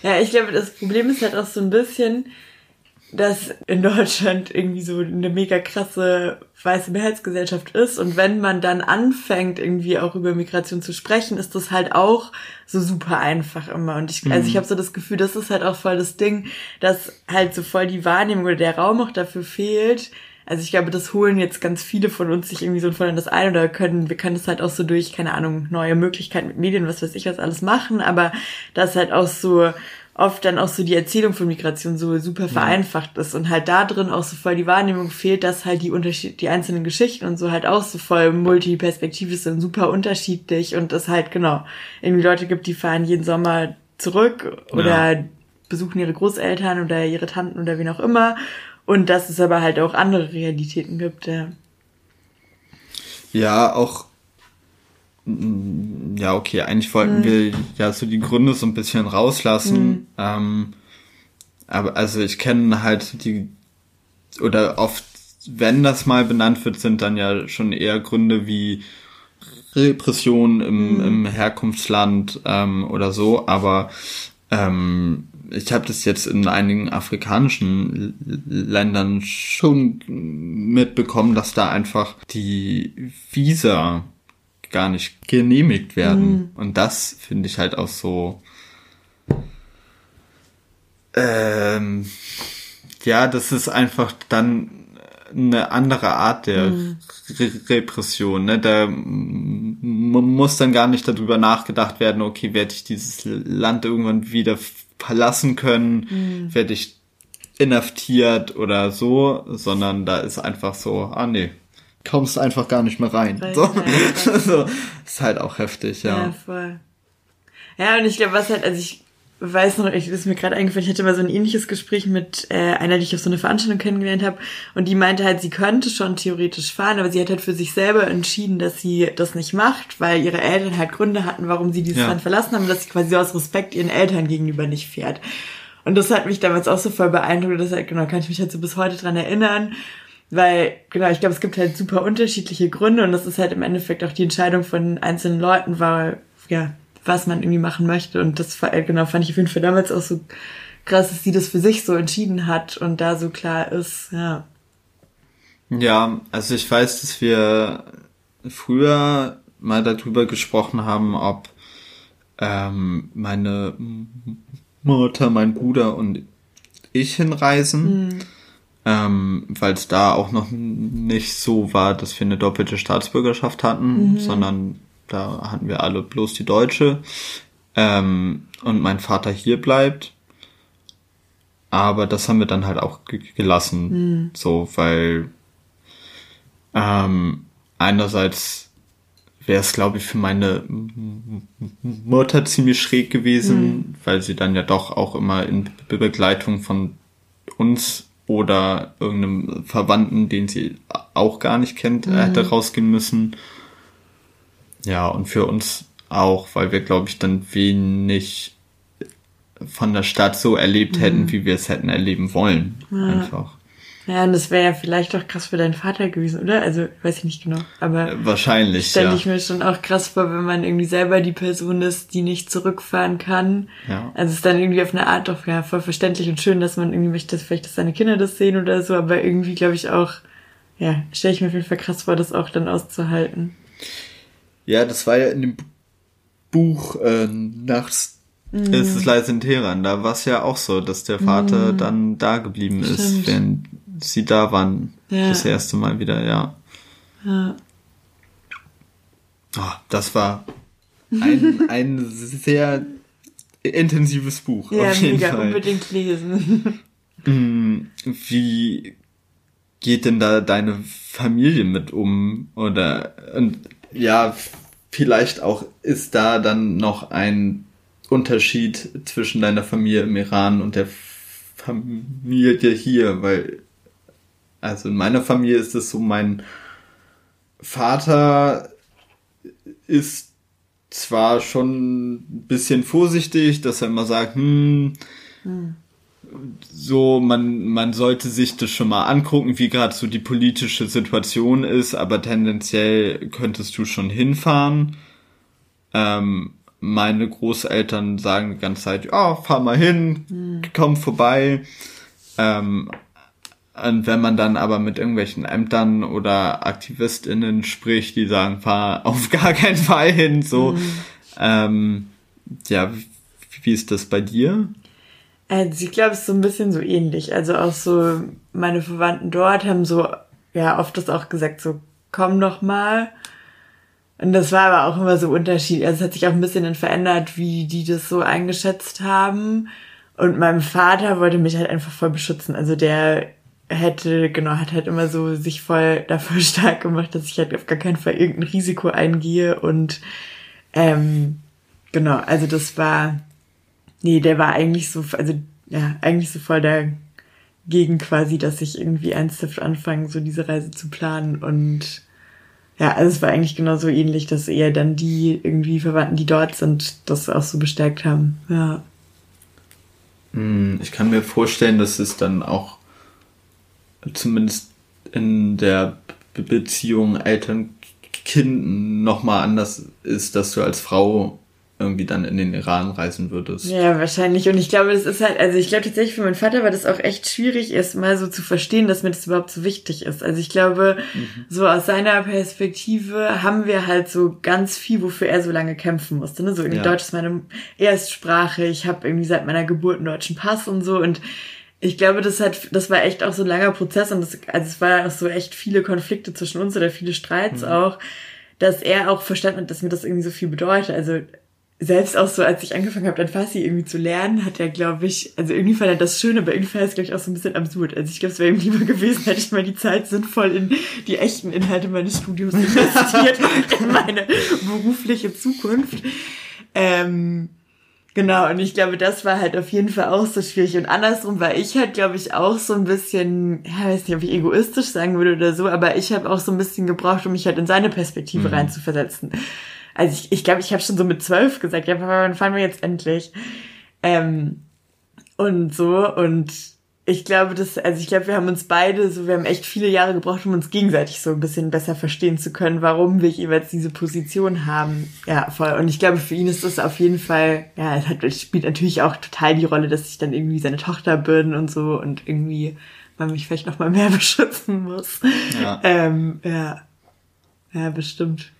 [SPEAKER 2] Ja, ich glaube, das Problem ist halt auch so ein bisschen, dass in Deutschland irgendwie so eine mega krasse weiße Mehrheitsgesellschaft ist. Und wenn man dann anfängt irgendwie auch über Migration zu sprechen, ist das halt auch so super einfach immer. Und ich also ich mhm. habe so das Gefühl, das ist halt auch voll das Ding, dass halt so voll die Wahrnehmung oder der Raum auch dafür fehlt, also ich glaube, das holen jetzt ganz viele von uns sich irgendwie so von das ein oder können, wir können das halt auch so durch, keine Ahnung, neue Möglichkeiten mit Medien, was weiß ich was alles machen, aber das halt auch so oft dann auch so die Erzählung von Migration so super vereinfacht ist und halt da drin auch so voll die Wahrnehmung fehlt, dass halt die Unterschied, die einzelnen Geschichten und so halt auch so voll multiperspektivisch sind, super unterschiedlich und es halt genau irgendwie Leute gibt, die fahren jeden Sommer zurück oder ja. besuchen ihre Großeltern oder ihre Tanten oder wen auch immer Und dass es aber halt auch andere Realitäten gibt, ja.
[SPEAKER 1] Ja, auch ja, okay, eigentlich wollten mhm. wir ja so die Gründe so ein bisschen rauslassen. Mhm. Ähm, aber also ich kenne halt die, oder oft, wenn das mal benannt wird, sind dann ja schon eher Gründe wie Repression im, mhm. im Herkunftsland ähm, oder so, aber ähm, ich habe das jetzt in einigen afrikanischen Ländern schon mitbekommen, dass da einfach die Visa gar nicht genehmigt werden. Mhm. Und das finde ich halt auch so. Ähm, ja, das ist einfach dann eine andere Art der mhm. Re Repression. Ne? Da muss dann gar nicht darüber nachgedacht werden, okay, werde ich dieses Land irgendwann wieder verlassen können, mhm. werde ich inhaftiert oder so, sondern da ist einfach so, ah nee, kommst einfach gar nicht mehr rein. So. So. Ist halt auch heftig, ja.
[SPEAKER 2] Ja, voll. Ja, und ich glaube, was halt, also ich weiß noch, ich ist mir gerade eingefallen, ich hatte mal so ein ähnliches Gespräch mit äh, einer, die ich auf so eine Veranstaltung kennengelernt habe und die meinte halt, sie könnte schon theoretisch fahren, aber sie hat halt für sich selber entschieden, dass sie das nicht macht, weil ihre Eltern halt Gründe hatten, warum sie dieses ja. Land verlassen haben, dass sie quasi aus Respekt ihren Eltern gegenüber nicht fährt. Und das hat mich damals auch so voll beeindruckt, das halt, genau, kann ich mich halt so bis heute dran erinnern. Weil, genau, ich glaube, es gibt halt super unterschiedliche Gründe und das ist halt im Endeffekt auch die Entscheidung von einzelnen Leuten, weil, ja, was man irgendwie machen möchte. Und das äh, genau fand ich auf jeden Fall damals auch so krass, dass sie das für sich so entschieden hat und da so klar ist, ja.
[SPEAKER 1] Ja, also ich weiß, dass wir früher mal darüber gesprochen haben, ob ähm, meine Mutter, mein Bruder und ich hinreisen. Mhm ähm, weil es da auch noch nicht so war, dass wir eine doppelte Staatsbürgerschaft hatten, mhm. sondern da hatten wir alle bloß die deutsche ähm, und mein Vater hier bleibt. Aber das haben wir dann halt auch gelassen, mhm. so, weil ähm, einerseits wäre es, glaube ich, für meine Mutter ziemlich schräg gewesen, mhm. weil sie dann ja doch auch immer in Begleitung von uns oder irgendeinem Verwandten, den sie auch gar nicht kennt, mhm. hätte rausgehen müssen. Ja, und für uns auch, weil wir, glaube ich, dann wenig von der Stadt so erlebt mhm. hätten, wie wir es hätten erleben wollen. Ja. Einfach.
[SPEAKER 2] Ja, und das wäre ja vielleicht auch krass für deinen Vater gewesen, oder? Also, weiß ich nicht genau. Aber
[SPEAKER 1] äh, wahrscheinlich.
[SPEAKER 2] Stelle ja. ich mir schon auch krass vor, wenn man irgendwie selber die Person ist, die nicht zurückfahren kann. Ja. Also es ist dann irgendwie auf eine Art doch ja voll verständlich und schön, dass man irgendwie möchte, dass vielleicht dass seine Kinder das sehen oder so, aber irgendwie glaube ich auch, ja, stelle ich mir auf jeden Fall krass vor, das auch dann auszuhalten.
[SPEAKER 1] Ja, das war ja in dem Buch äh, nachts ist es leise in Teheran. Da war es ja auch so, dass der Vater mm. dann da geblieben Stimmt. ist, während sie da waren. Ja. Das erste Mal wieder, ja. Ja. Oh, das war ein, ein sehr intensives Buch. Ja, auf jeden mega, Fall. unbedingt lesen. Mm, wie geht denn da deine Familie mit um? Oder, und, ja, vielleicht auch ist da dann noch ein Unterschied zwischen deiner Familie im Iran und der Familie hier, weil also in meiner Familie ist es so, mein Vater ist zwar schon ein bisschen vorsichtig, dass er immer sagt, hm, hm. so, man, man sollte sich das schon mal angucken, wie gerade so die politische Situation ist, aber tendenziell könntest du schon hinfahren. Ähm, meine Großeltern sagen die ganze Zeit, ja, fahr mal hin, hm. komm vorbei. Ähm, und wenn man dann aber mit irgendwelchen Ämtern oder AktivistInnen spricht, die sagen, fahr auf gar keinen Fall hin, so, mhm. ähm, ja, wie, ist das bei dir?
[SPEAKER 2] Also ich glaube, es ist so ein bisschen so ähnlich. Also auch so, meine Verwandten dort haben so, ja, oft das auch gesagt, so, komm doch mal. Und das war aber auch immer so unterschiedlich. Also es hat sich auch ein bisschen dann verändert, wie die das so eingeschätzt haben. Und mein Vater wollte mich halt einfach voll beschützen. Also der hätte, genau, hat halt immer so sich voll dafür stark gemacht, dass ich halt auf gar keinen Fall irgendein Risiko eingehe und ähm, genau, also das war, nee, der war eigentlich so, also ja, eigentlich so voll der gegen quasi, dass ich irgendwie ernsthaft anfange, so diese Reise zu planen und ja, also es war eigentlich genauso ähnlich, dass eher dann die irgendwie Verwandten, die dort sind, das auch so bestärkt haben. Ja.
[SPEAKER 1] Hm, ich kann mir vorstellen, dass es dann auch zumindest in der Beziehung Eltern-Kind nochmal anders ist, dass du als Frau irgendwie dann in den Iran reisen würdest.
[SPEAKER 2] Ja, wahrscheinlich. Und ich glaube, das ist halt, also ich glaube tatsächlich für meinen Vater war das auch echt schwierig, erst mal so zu verstehen, dass mir das überhaupt so wichtig ist. Also ich glaube, mhm. so aus seiner Perspektive haben wir halt so ganz viel, wofür er so lange kämpfen musste. Ne? So irgendwie ja. Deutsch ist meine Erstsprache. Ich habe irgendwie seit meiner Geburt einen deutschen Pass und so und ich glaube, das hat, das war echt auch so ein langer Prozess und das, also es war auch so echt viele Konflikte zwischen uns oder viele Streits mhm. auch, dass er auch verstanden hat, dass mir das irgendwie so viel bedeutet. Also selbst auch so, als ich angefangen habe, dann Farsi irgendwie zu lernen, hat er, glaube ich, also irgendwie fand er das schön, aber irgendwie fand er es, glaube ich, auch so ein bisschen absurd. Also ich glaube, es wäre ihm lieber gewesen, hätte ich mal die Zeit sinnvoll in die echten Inhalte meines Studiums investiert, in meine berufliche Zukunft. Ähm, genau, und ich glaube, das war halt auf jeden Fall auch so schwierig. Und andersrum war ich halt, glaube ich, auch so ein bisschen, ja, weiß nicht, ob ich egoistisch sagen würde oder so, aber ich habe auch so ein bisschen gebraucht, um mich halt in seine Perspektive mhm. reinzuversetzen. Also ich glaube, ich, glaub, ich habe schon so mit zwölf gesagt, ja, Papa, wann fahren wir jetzt endlich? Ähm, und so, und ich glaube, das, also ich glaube, wir haben uns beide so, wir haben echt viele Jahre gebraucht, um uns gegenseitig so ein bisschen besser verstehen zu können, warum wir jeweils diese Position haben. Ja, voll. Und ich glaube, für ihn ist das auf jeden Fall, ja, es hat, es spielt natürlich auch total die Rolle, dass ich dann irgendwie seine Tochter bin und so und irgendwie man mich vielleicht noch mal mehr beschützen muss. Ja. Ähm, ja. Ja, bestimmt.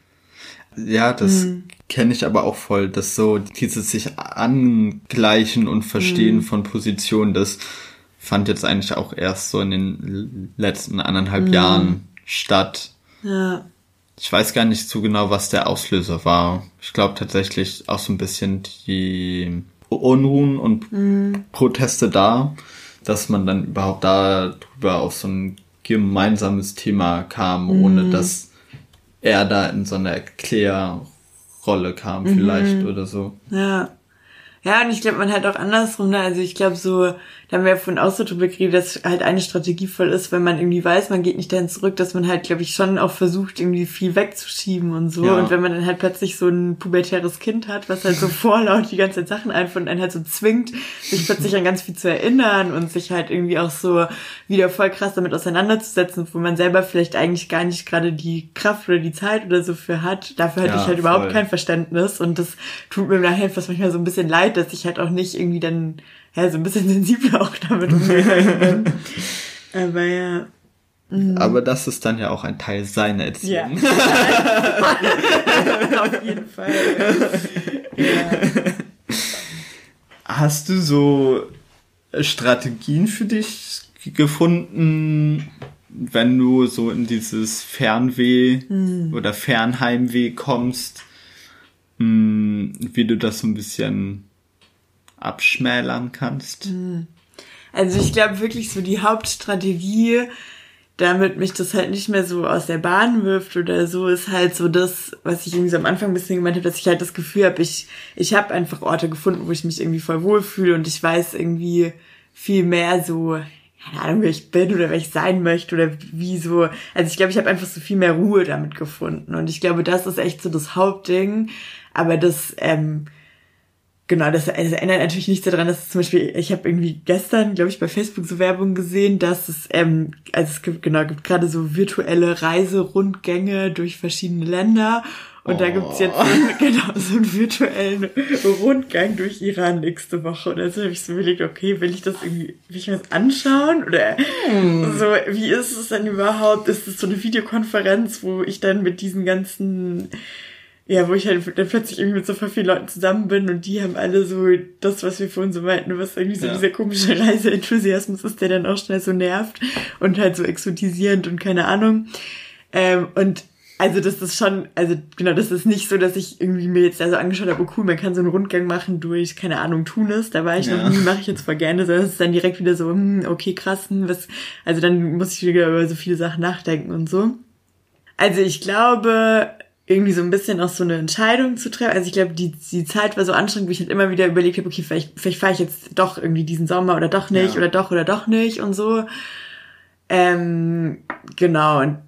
[SPEAKER 1] Ja, das mhm. kenne ich aber auch voll, dass so dieses sich angleichen und verstehen mhm. von Positionen, das fand jetzt eigentlich auch erst so in den letzten anderthalb mhm. Jahren statt. Ja. Ich weiß gar nicht so genau, was der Auslöser war. Ich glaube tatsächlich auch so ein bisschen die Unruhen und mhm. Proteste da, dass man dann überhaupt darüber auf so ein gemeinsames Thema kam, ohne mhm. dass er da in so eine Erklärrolle kam mhm. vielleicht oder so.
[SPEAKER 2] Ja. Ja, und ich glaube, man halt auch andersrum, ne? Also ich glaube so, da haben wir ja von auch so drüber geredet, dass halt eine Strategie voll ist, wenn man irgendwie weiß, man geht nicht dahin zurück, dass man halt, glaube ich, schon auch versucht, irgendwie viel wegzuschieben und so. Ja. Und wenn man dann halt plötzlich so ein pubertäres Kind hat, was halt so vorlaut die ganze Sachen einfach und einen halt so zwingt, sich plötzlich an ganz viel zu erinnern und sich halt irgendwie auch so wieder voll krass damit auseinanderzusetzen, wo man selber vielleicht eigentlich gar nicht gerade die Kraft oder die Zeit oder so für hat. Dafür hatte ja, ich halt voll. überhaupt kein Verständnis und das tut mir nachher fast manchmal so ein bisschen leid, dass ich halt auch nicht irgendwie dann ja, so ein bisschen sensibler auch damit umgegangen bin. Aber ja.
[SPEAKER 1] Mhm. Aber das ist dann ja auch ein Teil seiner Erziehung. Ja. Auf jeden Fall. Ja. Hast du so Strategien für dich gefunden, wenn du so in dieses Fernweh mhm. oder Fernheimweh kommst, hm, wie du das so ein bisschen abschmälern kannst?
[SPEAKER 2] Also ich glaube wirklich so die Hauptstrategie, damit mich das halt nicht mehr so aus der Bahn wirft oder so, ist halt so das, was ich irgendwie so am Anfang ein bisschen gemeint habe, dass ich halt das Gefühl habe, ich, ich habe einfach Orte gefunden, wo ich mich irgendwie voll wohlfühle und ich weiß irgendwie viel mehr so, keine Ahnung, wer ich bin oder wer ich sein möchte oder wie so. Also ich glaube, ich habe einfach so viel mehr Ruhe damit gefunden und ich glaube, das ist echt so das Hauptding. Aber das, ähm, Genau, das, das ändert natürlich nichts daran, dass zum Beispiel, ich habe irgendwie gestern, glaube ich, bei Facebook so Werbung gesehen, dass es, ähm, also es gibt, genau, gibt gerade so virtuelle Reiserundgänge durch verschiedene Länder. Und oh. da gibt's jetzt so, genau so einen virtuellen Rundgang durch Iran nächste Woche. Und also habe ich so überlegt, okay, will ich das irgendwie, will ich mir das anschauen? Oder hm. so, wie ist es denn überhaupt? Ist es so eine Videokonferenz, wo ich dann mit diesen ganzen ja, wo ich halt dann plötzlich irgendwie mit so vielen Leuten zusammen bin und die haben alle so das, was wir vorhin so meinten, was irgendwie so ja. dieser komische Reiseenthusiasmus ist, der dann auch schnell so nervt und halt so exotisierend und keine Ahnung. Ähm, und also das ist schon, also genau, das ist nicht so, dass ich irgendwie mir jetzt also angeschaut habe, oh cool, man kann so einen Rundgang machen durch, keine Ahnung, Tunis, da war ich ja. noch nie, mache ich jetzt voll gerne, sondern es ist dann direkt wieder so, hm, okay, krass, hm, was, also dann muss ich wieder über so viele Sachen nachdenken und so. Also ich glaube, irgendwie so ein bisschen auch so eine Entscheidung zu treffen. Also ich glaube, die, die Zeit war so anstrengend, wo ich halt immer wieder überlegt habe, okay, vielleicht, vielleicht fahre ich jetzt doch irgendwie diesen Sommer oder doch nicht
[SPEAKER 1] Ja.
[SPEAKER 2] oder doch oder doch nicht und so. Ähm, genau, und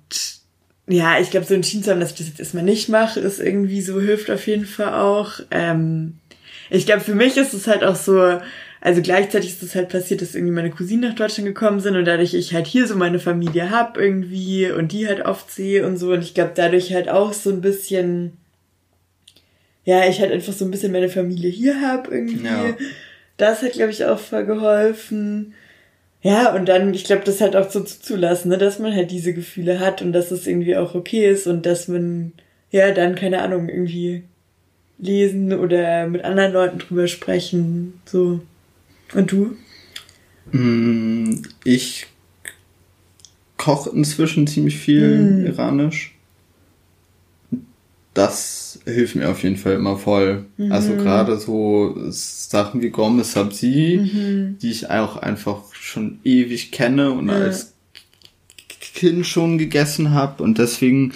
[SPEAKER 2] ja, ich glaube, so entschieden zu haben, dass ich das jetzt erstmal nicht mache, ist irgendwie so, hilft auf jeden Fall auch. Ähm, ich glaube, für mich ist es halt auch so, also gleichzeitig ist es halt passiert, dass irgendwie meine Cousinen nach Deutschland gekommen sind und dadurch ich halt hier so meine Familie hab irgendwie und die halt oft sehe und so und ich glaube dadurch halt auch so ein bisschen, ja, ich halt einfach so ein bisschen meine Familie hier hab irgendwie.
[SPEAKER 1] Ja.
[SPEAKER 2] Das hat, glaube ich, auch voll geholfen. Ja, und dann, ich glaube, das halt auch so zuzulassen, ne, dass man halt diese Gefühle hat und dass es irgendwie auch okay ist und dass man, ja, dann, keine Ahnung, irgendwie lesen oder mit anderen Leuten drüber sprechen, so. Und du?
[SPEAKER 1] Mm, Ich koche inzwischen ziemlich viel iranisch. Das hilft mir auf jeden Fall immer voll. Also gerade so Sachen wie Gomme Sabzi, die ich auch einfach schon ewig kenne und als Kind schon gegessen habe und deswegen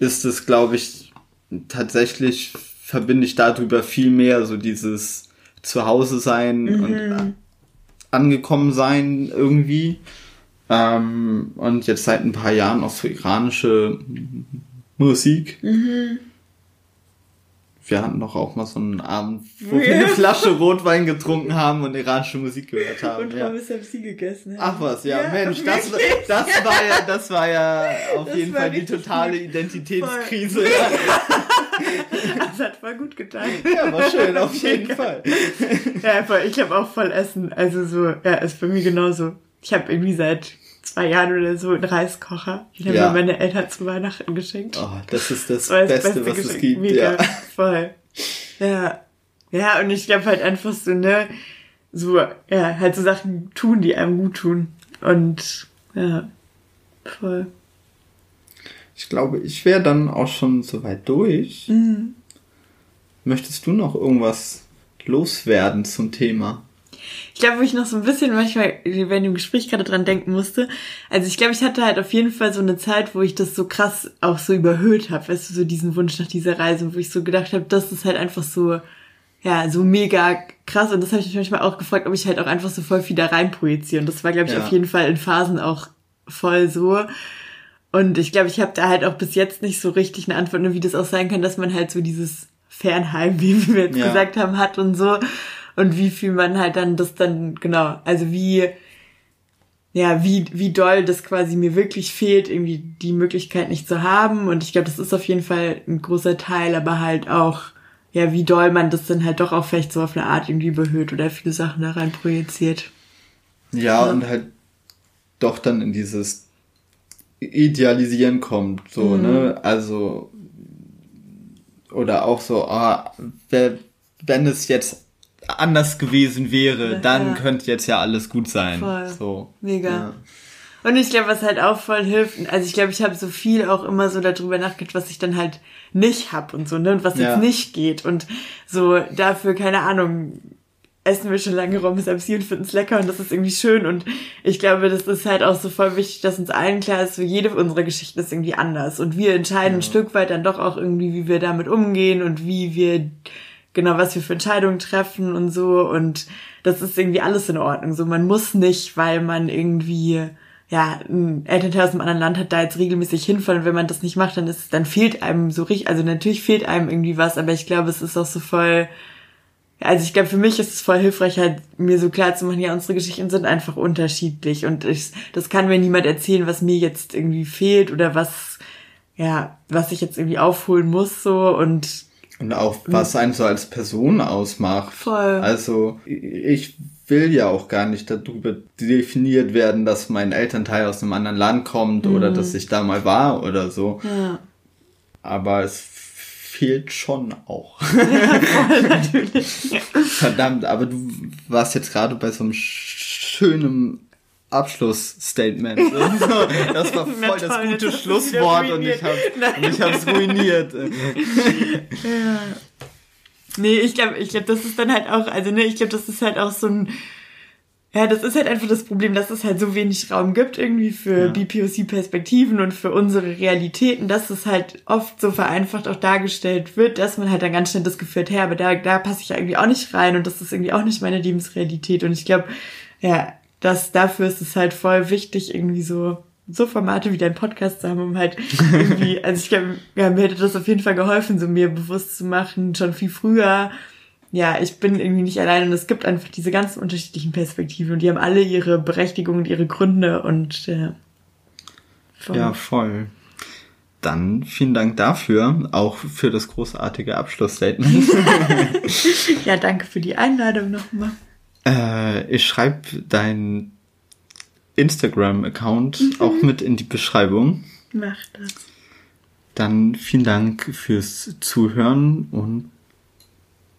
[SPEAKER 1] ist es, glaube ich, tatsächlich verbinde ich darüber viel mehr so dieses Zuhause sein und angekommen sein irgendwie. Ähm, und jetzt seit ein paar Jahren auch so iranische Musik. Wir hatten doch auch mal so einen Abend, wo wir eine Flasche Rotwein getrunken haben und iranische Musik gehört haben.
[SPEAKER 2] Und
[SPEAKER 1] ja.
[SPEAKER 2] Pommes Sabzi gegessen
[SPEAKER 1] Ach was, ja,
[SPEAKER 2] Ja,
[SPEAKER 1] Mensch, das, das war ja, das war ja auf
[SPEAKER 2] Das
[SPEAKER 1] jeden Fall die totale. Identitätskrise.
[SPEAKER 2] Das hat voll gut getan.
[SPEAKER 1] Ja, war schön, auf jeden Fall.
[SPEAKER 2] Ja, voll, ich habe auch voll Essen. Also so, ja, ist bei mir genauso. Ich habe irgendwie seit zwei Jahren oder so einen Reiskocher. Den haben
[SPEAKER 1] Ja.
[SPEAKER 2] mir meine Eltern zu Weihnachten geschenkt.
[SPEAKER 1] Oh, das ist das,
[SPEAKER 2] Das war
[SPEAKER 1] Beste, was es
[SPEAKER 2] Geschenk.
[SPEAKER 1] gibt.
[SPEAKER 2] Mega,
[SPEAKER 1] Ja.
[SPEAKER 2] voll. Ja. Ja, und ich glaube halt einfach so, ne, so, ja, halt so Sachen tun, die einem gut tun. Und, ja, voll.
[SPEAKER 1] Ich glaube, ich wäre dann auch schon soweit durch.
[SPEAKER 2] Mhm.
[SPEAKER 1] Möchtest du noch irgendwas loswerden zum Thema?
[SPEAKER 2] Ich glaube, wo ich noch so ein bisschen manchmal während dem Gespräch gerade dran denken musste. Also ich glaube, ich hatte halt auf jeden Fall so eine Zeit, wo ich das so krass auch so überhöht habe. Weißt du, so diesen Wunsch nach dieser Reise, wo ich so gedacht habe, das ist halt einfach so, ja, so mega krass. Und das habe ich mich manchmal auch gefragt, ob ich halt auch einfach so voll viel da rein projiziere. Und das war, glaube ich,
[SPEAKER 1] Ja.
[SPEAKER 2] auf jeden Fall in Phasen auch voll so. Und ich glaube, ich habe da halt auch bis jetzt nicht so richtig eine Antwort, wie das auch sein kann, dass man halt so dieses Fernheim, wie wir jetzt
[SPEAKER 1] Ja.
[SPEAKER 2] gesagt haben, hat und so. Und wie viel man halt dann das dann, genau, also wie, ja, wie, wie doll das quasi mir wirklich fehlt, irgendwie die Möglichkeit nicht zu haben. Und ich glaube, das ist auf jeden Fall ein großer Teil, aber halt auch, ja, wie doll man das dann halt doch auch vielleicht so auf eine Art irgendwie überhöht oder viele Sachen da rein projiziert.
[SPEAKER 1] Ja, und halt doch dann in dieses Idealisieren kommt, so,
[SPEAKER 2] Mhm.
[SPEAKER 1] ne? Also, oder auch so, ah, wenn es jetzt anders gewesen wäre,
[SPEAKER 2] Ja.
[SPEAKER 1] dann könnte jetzt ja alles gut sein.
[SPEAKER 2] Voll.
[SPEAKER 1] So.
[SPEAKER 2] Mega.
[SPEAKER 1] Ja.
[SPEAKER 2] Und ich glaube, was halt auch voll hilft, also ich glaube, ich habe so viel auch immer so darüber nachgedacht, was ich dann halt nicht hab und so, ne, und was
[SPEAKER 1] Ja.
[SPEAKER 2] jetzt nicht geht. Und so dafür, keine Ahnung, essen wir schon lange rum und finden es lecker und das ist irgendwie schön. Und ich glaube, das ist halt auch so voll wichtig, dass uns allen klar ist, so jede unserer Geschichten ist irgendwie anders. Und wir entscheiden ein Stück weit dann doch auch irgendwie, wie wir damit umgehen und wie wir genau, was wir für Entscheidungen treffen und so. Und das ist irgendwie alles in Ordnung. So, man muss nicht, weil man irgendwie, ja, ein Elternteil aus einem anderen Land hat, da jetzt regelmäßig hinfahren. Und wenn man das nicht macht, dann ist, dann fehlt einem so richtig, also natürlich fehlt einem irgendwie was, aber ich glaube, es ist auch so voll, also ich glaube, für mich ist es voll hilfreich, halt mir so klar zu machen, ja, unsere Geschichten sind einfach unterschiedlich und ich, das kann mir niemand erzählen, was mir jetzt irgendwie fehlt oder was, ja, was ich jetzt irgendwie aufholen muss, so und
[SPEAKER 1] Und auch, was einen so als Person ausmacht.
[SPEAKER 2] Voll.
[SPEAKER 1] Also, ich will ja auch gar nicht darüber definiert werden, dass mein Elternteil aus einem anderen Land kommt oder dass ich da mal war oder so.
[SPEAKER 2] Mhm. ja.
[SPEAKER 1] Aber es fehlt schon auch.
[SPEAKER 2] natürlich.
[SPEAKER 1] Verdammt, aber du warst jetzt gerade bei so einem schönen Abschlussstatement. Das war
[SPEAKER 2] Na
[SPEAKER 1] voll das
[SPEAKER 2] toll,
[SPEAKER 1] gute
[SPEAKER 2] du's
[SPEAKER 1] Schlusswort und ich habe
[SPEAKER 2] ruiniert.
[SPEAKER 1] und ich hab's ruiniert.
[SPEAKER 2] Ja. Nee, ich glaube, ich glaube, das ist dann halt auch, also ne, ich glaube, das ist halt auch so ein, Ja, das ist halt einfach das Problem, dass es halt so wenig Raum gibt irgendwie für ja. BPOC-Perspektiven und für unsere Realitäten, dass es halt oft so vereinfacht auch dargestellt wird, dass man halt dann ganz schnell das Gefühl hat, hey, aber da, da passe ich ja irgendwie auch nicht rein und das ist irgendwie auch nicht meine Lebensrealität. Und ich glaube, ja, dass dafür ist es halt voll wichtig, irgendwie so so Formate wie dein Podcast zu haben, um halt irgendwie, also ich glaube, ja, mir hätte das auf jeden Fall geholfen, so mir bewusst zu machen, schon viel früher, ja, ich bin irgendwie nicht allein und es gibt einfach diese ganzen unterschiedlichen Perspektiven und die haben alle ihre Berechtigung und ihre Gründe und ja.
[SPEAKER 1] Voll. Ja, voll. Dann vielen Dank dafür, auch für das großartige Abschlussstatement.
[SPEAKER 2] ja, danke für die Einladung nochmal.
[SPEAKER 1] Äh, ich schreibe dein Instagram-Account mhm. auch mit in die Beschreibung.
[SPEAKER 2] Mach das.
[SPEAKER 1] Dann vielen Dank fürs Zuhören und